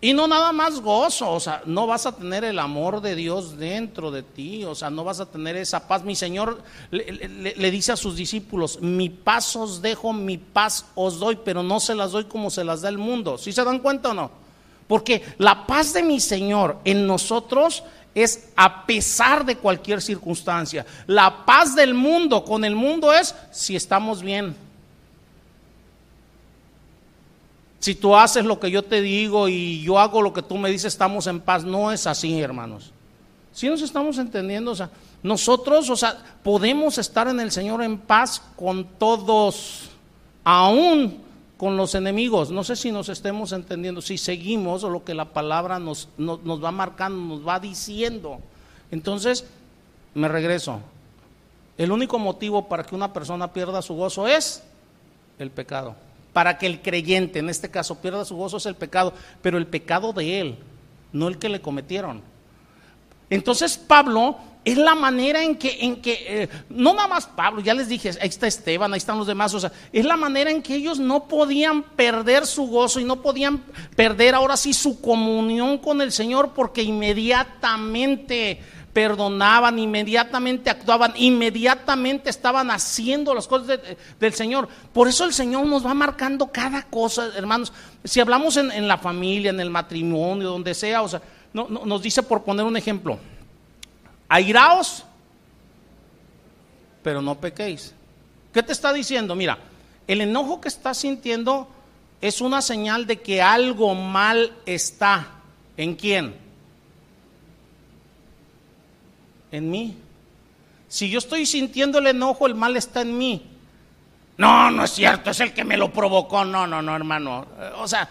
[SPEAKER 1] Y no nada más gozo, o sea, no vas a tener el amor de Dios dentro de ti, o sea, no vas a tener esa paz. Mi Señor le, dice a sus discípulos, mi paz os dejo, mi paz os doy, pero no se las doy como se las da el mundo. ¿Sí se dan cuenta o no? Porque la paz de mi Señor en nosotros es a pesar de cualquier circunstancia. La paz del mundo con el mundo es si estamos bien. Si tú haces lo que yo te digo y yo hago lo que tú me dices, estamos en paz. No es así, hermanos. Si nos estamos entendiendo, o sea, nosotros, o sea, podemos estar en el Señor en paz con todos, aún con los enemigos. No sé si nos estemos entendiendo, si seguimos lo que la palabra nos, nos, va marcando, nos va diciendo. Entonces, me regreso. El único motivo para que una persona pierda su gozo es el pecado. Para que el creyente, en este caso, pierda su gozo es el pecado, pero el pecado de él, no el que le cometieron. Entonces Pablo es la manera en que, en que eh, no nada más Pablo, ya les dije, ahí está Esteban, ahí están los demás, o sea, es la manera en que ellos no podían perder su gozo y no podían perder ahora sí su comunión con el Señor porque inmediatamente perdonaban, inmediatamente actuaban, inmediatamente estaban haciendo las cosas del Señor. Por eso el Señor nos va marcando cada cosa, hermanos. Si hablamos en, la familia, en el matrimonio, donde sea, o sea, nos dice por poner un ejemplo airaos, pero no pequéis. ¿Qué te está diciendo? Mira, el enojo que estás sintiendo es una señal de que algo mal está. ¿En quién? En mí. Si yo estoy sintiendo el enojo, el mal está en mí. No, no es cierto, es el que me lo provocó. No, no, no, hermano. O sea,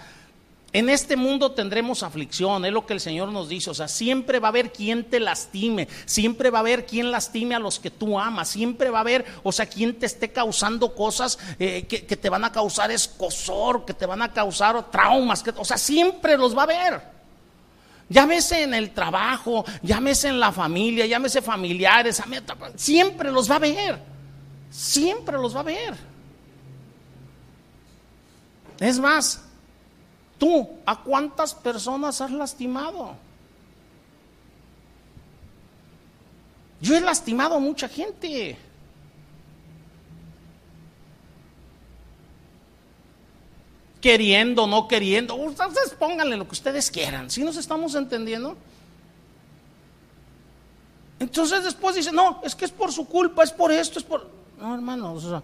[SPEAKER 1] en este mundo tendremos aflicción, es lo que el Señor nos dice. O sea, siempre va a haber quien te lastime, siempre va a haber quien lastime a los que tú amas, siempre va a haber, o sea, quien te esté causando cosas eh, que, te van a causar escosor, que te van a causar traumas, que, o sea, siempre los va a haber. Llámese en el trabajo, llámese en la familia, llámese familiares, siempre los va a ver. Siempre los va a ver. Es más, Tú, ¿a cuántas personas has lastimado? Yo he lastimado a mucha gente. Queriendo, no queriendo. Ustedes pónganle lo que ustedes quieran. Si nos estamos entendiendo? Entonces después dice, no, es que es por su culpa, es por esto, es por... No, hermanos, o sea,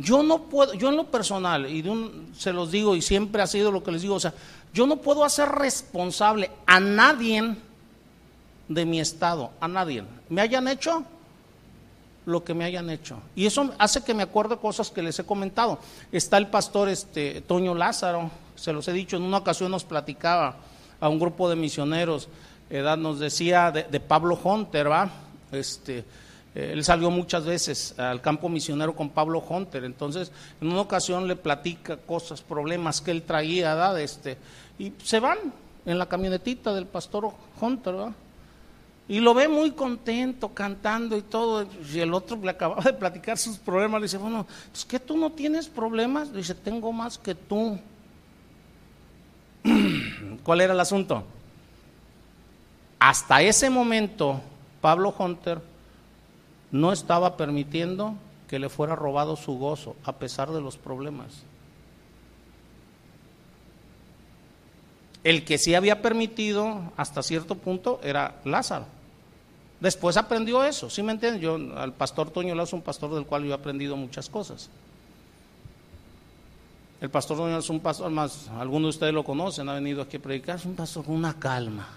[SPEAKER 1] yo no puedo, yo en lo personal, y se los digo y siempre ha sido lo que les digo, o sea, yo no puedo hacer responsable a nadie de mi estado, a nadie. Me hayan hecho lo que me hayan hecho. Y eso hace que me acuerde cosas que les he comentado. Está el pastor este, Toño Lázaro, se los he dicho, en una ocasión nos platicaba a un grupo de misioneros, nos decía de, de Pablo Hunter, ¿va? Este, eh, él salió muchas veces al campo misionero con Pablo Hunter, entonces en una ocasión le platica cosas, problemas que él traía, ¿verdad? Este, y se van en la camionetita del pastor Hunter, ¿verdad? Y lo ve muy contento, cantando y todo. Y el otro le acababa de platicar sus problemas. Le dice, bueno, es que tú no tienes problemas. Le dice, tengo más que tú. ¿Cuál era el asunto? Hasta ese momento, Pablo Hunter no estaba permitiendo que le fuera robado su gozo a pesar de los problemas. El que sí había permitido hasta cierto punto era Lázaro. Después aprendió eso, ¿sí me entienden? Yo al pastor Toño Lázaro es un pastor del cual yo he aprendido muchas cosas. El pastor Toño es un pastor más, algunos de ustedes lo conocen, ha venido aquí a predicar, es un pastor con una calma,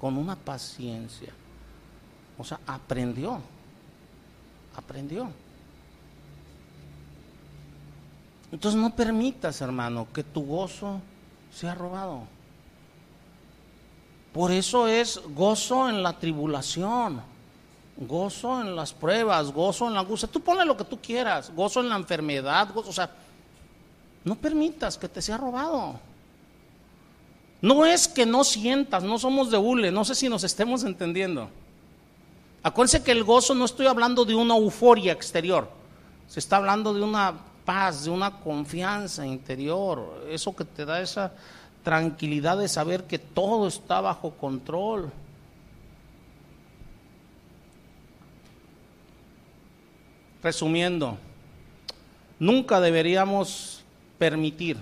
[SPEAKER 1] con una paciencia. O sea, aprendió aprendió. Entonces no permitas, hermano, que tu gozo sea robado. Por eso es gozo en la tribulación, gozo en las pruebas, gozo en la angustia. Tú ponle lo que tú quieras, gozo en la enfermedad, gozo, o sea, no permitas que te sea robado. No es que no sientas, no somos de hule, no sé si nos estemos entendiendo. Acuérdense que el gozo no estoy hablando de una euforia exterior, se está hablando de una paz, de una confianza interior, eso que te da esa tranquilidad de saber que todo está bajo control. Resumiendo, nunca deberíamos permitir,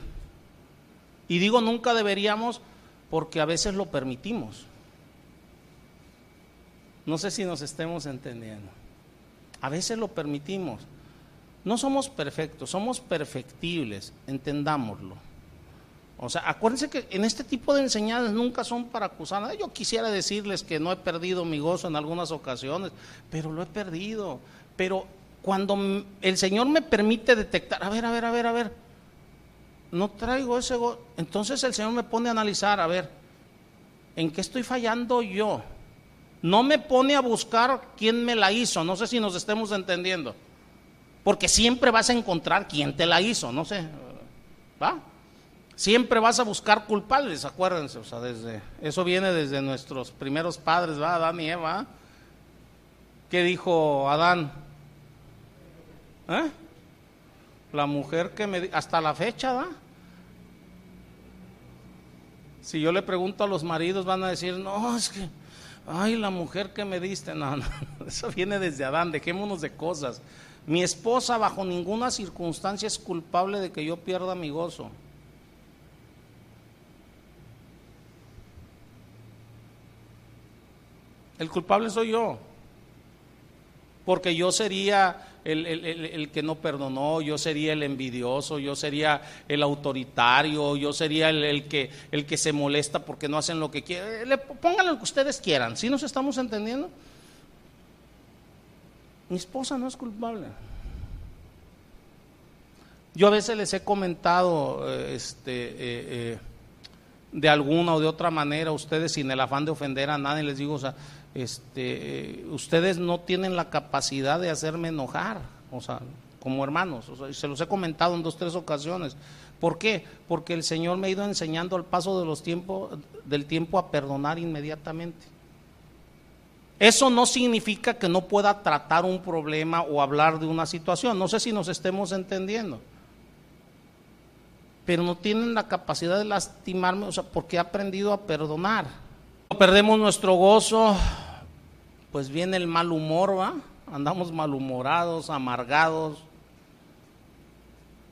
[SPEAKER 1] y digo nunca deberíamos porque a veces lo permitimos. No sé si nos estemos entendiendo. A veces lo permitimos. No somos perfectos, somos perfectibles, entendámoslo. O sea, acuérdense que en este tipo de enseñanzas nunca son para acusar. Yo quisiera decirles que no he perdido mi gozo en algunas ocasiones, pero lo he perdido. Pero cuando el Señor me permite detectar, a ver, a ver, a ver, a ver, no traigo ese gozo, entonces el Señor me pone a analizar, a ver, ¿en qué estoy fallando yo? No me pone a buscar quién me la hizo, no sé si nos estemos entendiendo. Porque siempre vas a encontrar quién te la hizo, no sé. ¿Va? Siempre vas a buscar culpables, acuérdense, o sea, desde eso viene desde nuestros primeros padres, ¿va? Adán y Eva. ¿Qué dijo Adán? ¿Eh? La mujer que me hasta la fecha, ¿va? Si yo le pregunto a los maridos van a decir, "No, es que ay, la mujer que me diste, no, no, eso viene desde Adán, dejémonos de cosas. Mi esposa bajo ninguna circunstancia es culpable de que yo pierda mi gozo. El culpable soy yo, porque yo sería el, que no perdonó, yo sería el envidioso, yo sería el autoritario, yo sería el, que, el que se molesta porque no hacen lo que quieren. Le, pónganle lo que ustedes quieran, ¿sí nos estamos entendiendo? Mi esposa no es culpable. Yo a veces les he comentado eh, este, eh, eh, de alguna o de otra manera, ustedes sin el afán de ofender a nadie, les digo, o sea, este, ustedes no tienen la capacidad de hacerme enojar, o sea, como hermanos, se los he comentado en dos, tres ocasiones. ¿Por qué? Porque el Señor me ha ido enseñando al paso de los tiempos, del tiempo a perdonar inmediatamente. Eso no significa que no pueda tratar un problema o hablar de una situación. No sé si nos estemos entendiendo. pero no tienen la capacidad de lastimarme, o sea, porque he aprendido a perdonar. Perdemos nuestro gozo, pues viene el mal humor, ¿va? Andamos malhumorados, amargados,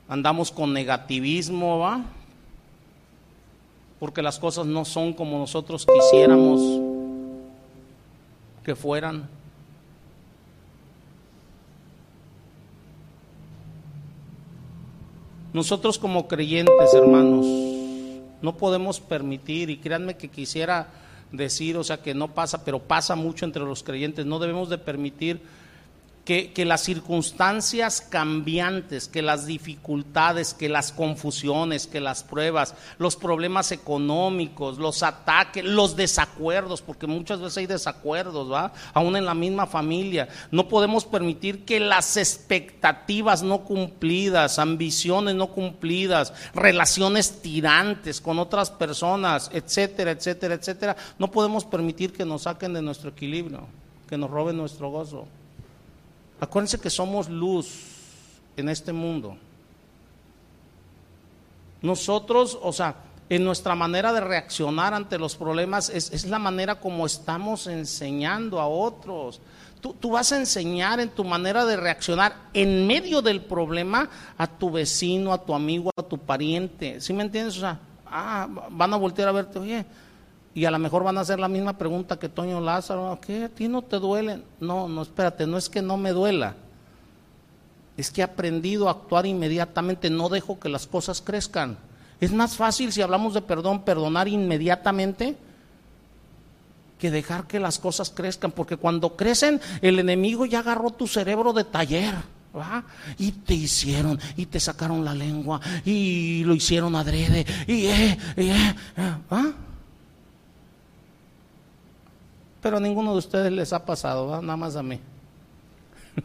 [SPEAKER 1] andamos con negativismo, ¿va? Porque las cosas no son como nosotros quisiéramos que fueran. Nosotros como creyentes, hermanos, no podemos permitir, y créanme que quisiera decir, o sea, que no pasa, pero pasa mucho entre los creyentes, no debemos de permitir que, las circunstancias cambiantes, que las dificultades, que las confusiones, que las pruebas, los problemas económicos, los ataques, los desacuerdos, porque muchas veces hay desacuerdos, ¿va? Aún en la misma familia. No podemos permitir que las expectativas no cumplidas, ambiciones no cumplidas, relaciones tirantes con otras personas, etcétera, etcétera, etcétera, no podemos permitir que nos saquen de nuestro equilibrio, que nos roben nuestro gozo. Acuérdense que somos luz en este mundo. Nosotros, o sea, en nuestra manera de reaccionar ante los problemas es, la manera como estamos enseñando a otros. Tú, tú, vas a enseñar en tu manera de reaccionar en medio del problema a tu vecino, a tu amigo, a tu pariente. ¿Sí me entiendes? O sea, ah, van a voltear a verte, oye, y a lo mejor van a hacer la misma pregunta que Toño Lázaro, ¿qué? ¿A ti no te duele? No, no, espérate, no es que no me duela. Es que he aprendido a actuar inmediatamente, no dejo que las cosas crezcan. Es más fácil si hablamos de perdón, perdonar inmediatamente que dejar que las cosas crezcan, porque cuando crecen el enemigo ya agarró tu cerebro de taller. Y te hicieron, y te sacaron la lengua, y lo hicieron adrede, y eh, eh, ¿ah? Pero a ninguno de ustedes les ha pasado, nada más a mí.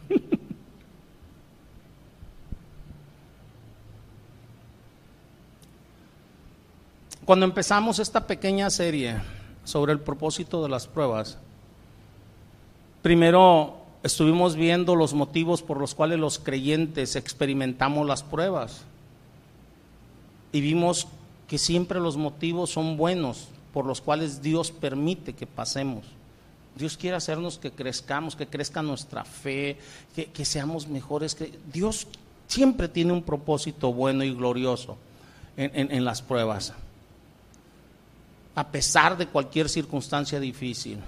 [SPEAKER 1] Cuando empezamos esta pequeña serie sobre el propósito de las pruebas, primero estuvimos viendo los motivos por los cuales los creyentes experimentamos las pruebas y vimos que siempre los motivos son buenos por los cuales Dios permite que pasemos. Dios quiere hacernos que crezcamos, que crezca nuestra fe, que, seamos mejores. Que Dios siempre tiene un propósito bueno y glorioso en, las pruebas, a pesar de cualquier circunstancia difícil.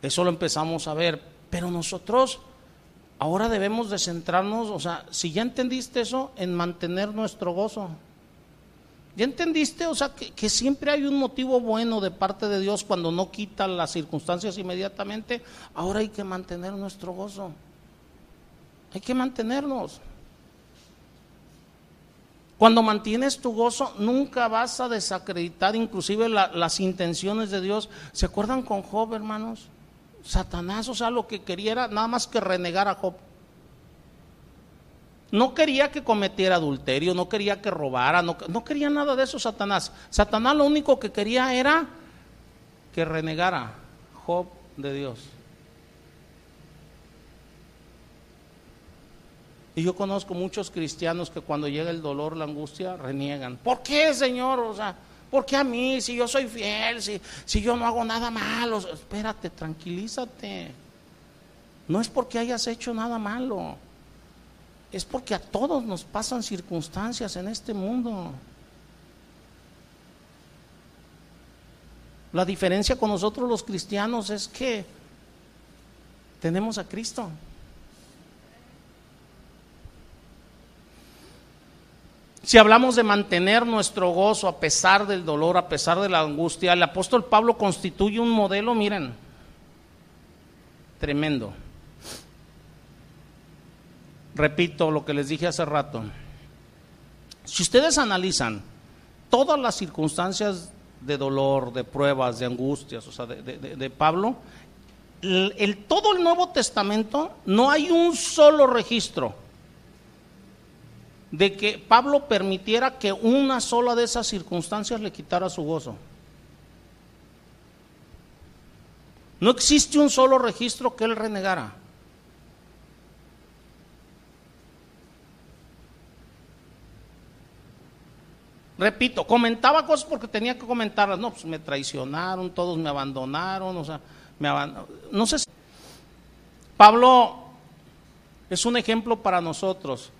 [SPEAKER 1] Eso lo empezamos a ver, pero nosotros ahora debemos de centrarnos, o sea, si ya entendiste eso, en mantener nuestro gozo. ¿Ya entendiste? O sea, que, siempre hay un motivo bueno de parte de Dios cuando no quita las circunstancias inmediatamente. Ahora hay que mantener nuestro gozo. Hay que mantenernos. Cuando mantienes tu gozo, nunca vas a desacreditar inclusive las intenciones de Dios. ¿Se acuerdan con Job, hermanos? Satanás, o sea, lo que quería era nada más que renegar a Job. No quería que cometiera adulterio, no quería que robara, no, quería nada de eso Satanás. Satanás lo único que quería era que renegara Job de Dios. Y yo conozco muchos cristianos que cuando llega el dolor, la angustia, reniegan. ¿Por qué, Señor? O sea, ¿por qué a mí? Si yo soy fiel, si, si yo no hago nada malo. Espérate, tranquilízate. No es porque hayas hecho nada malo es porque a todos nos pasan circunstancias en este mundo. La diferencia con nosotros los cristianos es que tenemos a Cristo. Si hablamos de mantener nuestro gozo a pesar del dolor, a pesar de la angustia, el apóstol Pablo constituye un modelo, miren, tremendo. Repito lo que les dije hace rato. Si ustedes analizan todas las circunstancias de dolor, de pruebas, de angustias, o sea, de, Pablo, el, todo el Nuevo Testamento no hay un solo registro de que Pablo permitiera que una sola de esas circunstancias le quitara su gozo. No existe un solo registro que él renegara. Repito, comentaba cosas porque tenía que comentarlas. No, pues me traicionaron, todos me abandonaron, o sea, me abandonaron. No sé. Si... Pablo es un ejemplo para nosotros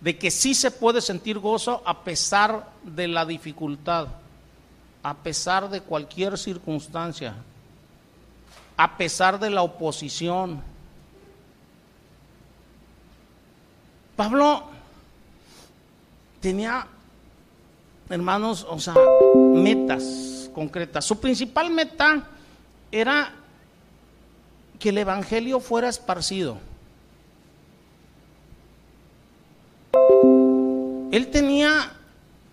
[SPEAKER 1] de que sí se puede sentir gozo a pesar de la dificultad, a pesar de cualquier circunstancia, a pesar de la oposición. Pablo tenía, hermanos, o sea, metas concretas. Su principal meta era que el Evangelio fuera esparcido. Él tenía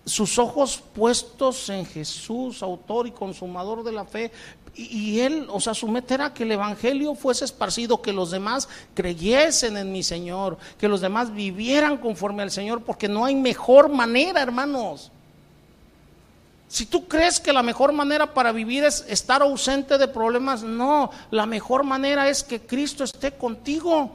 [SPEAKER 1] sus ojos puestos en Jesús, autor y consumador de la fe, y, él, o sea, su meta era que el Evangelio fuese esparcido, que los demás creyesen en mi Señor, que los demás vivieran conforme al Señor, porque no hay mejor manera, hermanos. Si tú crees que la mejor manera para vivir es estar ausente de problemas, no, la mejor manera es que Cristo esté contigo.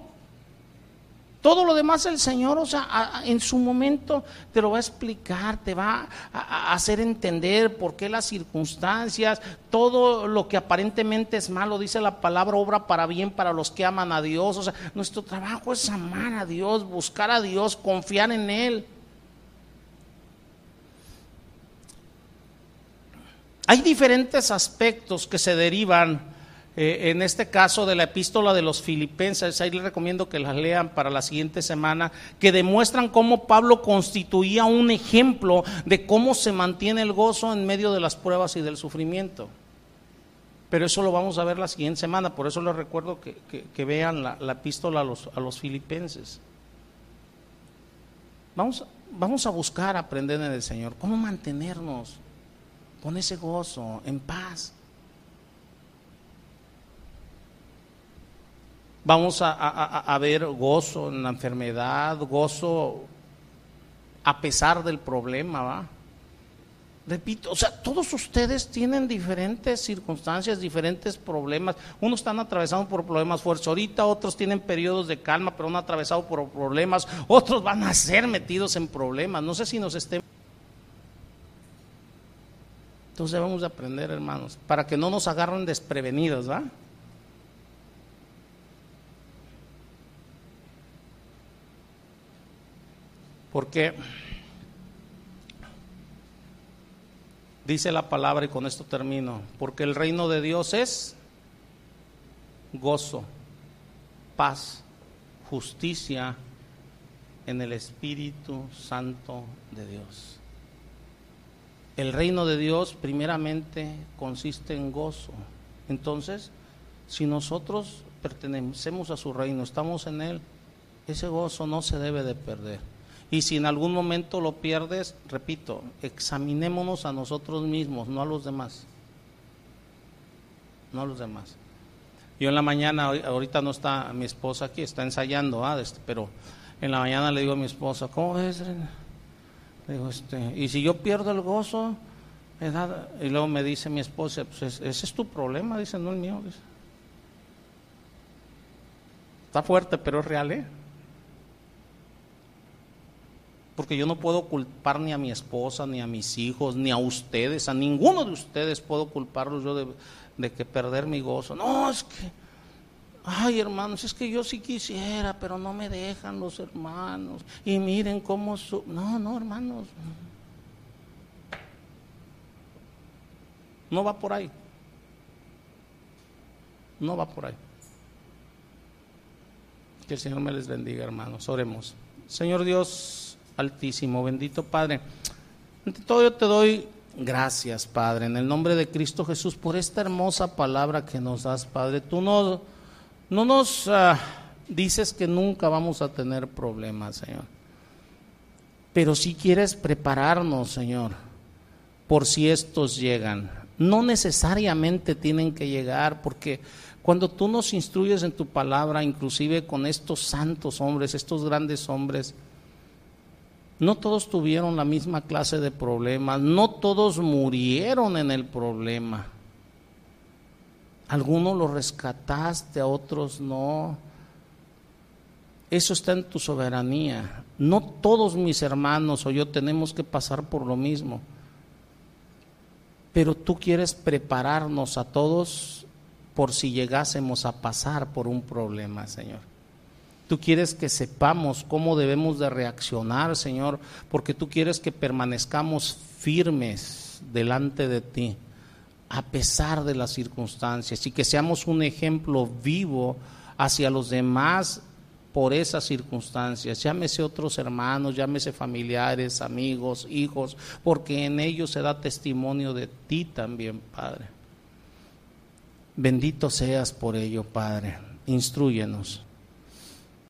[SPEAKER 1] Todo lo demás el Señor, o sea, en su momento te lo va a explicar, te va a, hacer entender por qué las circunstancias, todo lo que aparentemente es malo, dice la palabra, obra para bien para los que aman a Dios. O sea, nuestro trabajo es amar a Dios, buscar a Dios, confiar en Él. Hay diferentes aspectos que se derivan eh, en este caso de la epístola de los filipenses, ahí les recomiendo que las lean para la siguiente semana, que demuestran cómo Pablo constituía un ejemplo de cómo se mantiene el gozo en medio de las pruebas y del sufrimiento. Pero eso lo vamos a ver la siguiente semana, por eso les recuerdo que, vean la, epístola a los, filipenses. Vamos, vamos a buscar aprender en el Señor, cómo mantenernos con ese gozo, en paz. Vamos a, ver gozo en la enfermedad, gozo a pesar del problema, ¿va? Repito, o sea, todos ustedes tienen diferentes circunstancias, diferentes problemas. Unos están atravesados por problemas fuertes ahorita, otros tienen periodos de calma, pero han atravesado por problemas, otros van a ser metidos en problemas. No sé si nos estén... Entonces debemos aprender, hermanos, para que no nos agarren desprevenidos, ¿va? Porque dice la palabra, y con esto termino, porque el reino de Dios es gozo, paz, justicia en el Espíritu Santo de Dios. El reino de Dios primeramente consiste en gozo. Entonces, si nosotros pertenecemos a su reino, estamos en él, ese gozo no se debe de perder. Y si en algún momento lo pierdes, repito, examinémonos a nosotros mismos, no a los demás. No a los demás. Yo en la mañana, ahorita no está mi esposa aquí, está ensayando, ¿ah? Este, pero en la mañana le digo a mi esposa, ¿cómo ves? Digo, este, y si yo pierdo el gozo, y luego me dice mi esposa, pues ese es tu problema, dice, no el mío. Está fuerte, pero es real, ¿eh? Porque yo no puedo culpar ni a mi esposa, ni a mis hijos, ni a ustedes, a ninguno de ustedes puedo culparlos yo de, que perder mi gozo. No, es que, ay hermanos, es que yo sí quisiera, pero no me dejan los hermanos. Y miren cómo... Su... No, no, hermanos. No va por ahí. No va por ahí. Que el Señor me les bendiga, hermanos. Oremos. Señor Dios, Altísimo, bendito Padre. Ante todo yo te doy gracias, Padre, en el nombre de Cristo Jesús, por esta hermosa palabra que nos das, Padre. Tú no, no nos ah, dices que nunca vamos a tener problemas, Señor. Pero si quieres prepararnos, Señor, por si estos llegan. No necesariamente tienen que llegar, porque cuando tú nos instruyes en tu palabra, inclusive con estos santos hombres, estos grandes hombres, no todos tuvieron la misma clase de problemas, no todos murieron en el problema. Algunos los rescataste, a otros no. Eso está en tu soberanía. No todos mis hermanos o yo tenemos que pasar por lo mismo. Pero tú quieres prepararnos a todos por si llegásemos a pasar por un problema, Señor. Tú quieres que sepamos cómo debemos de reaccionar, Señor, porque tú quieres que permanezcamos firmes delante de ti, a pesar de las circunstancias, y que seamos un ejemplo vivo hacia los demás por esas circunstancias, llámese otros hermanos, llámese familiares, amigos, hijos, porque en ellos se da testimonio de ti también, Padre. Bendito seas por ello, Padre. Instruyenos.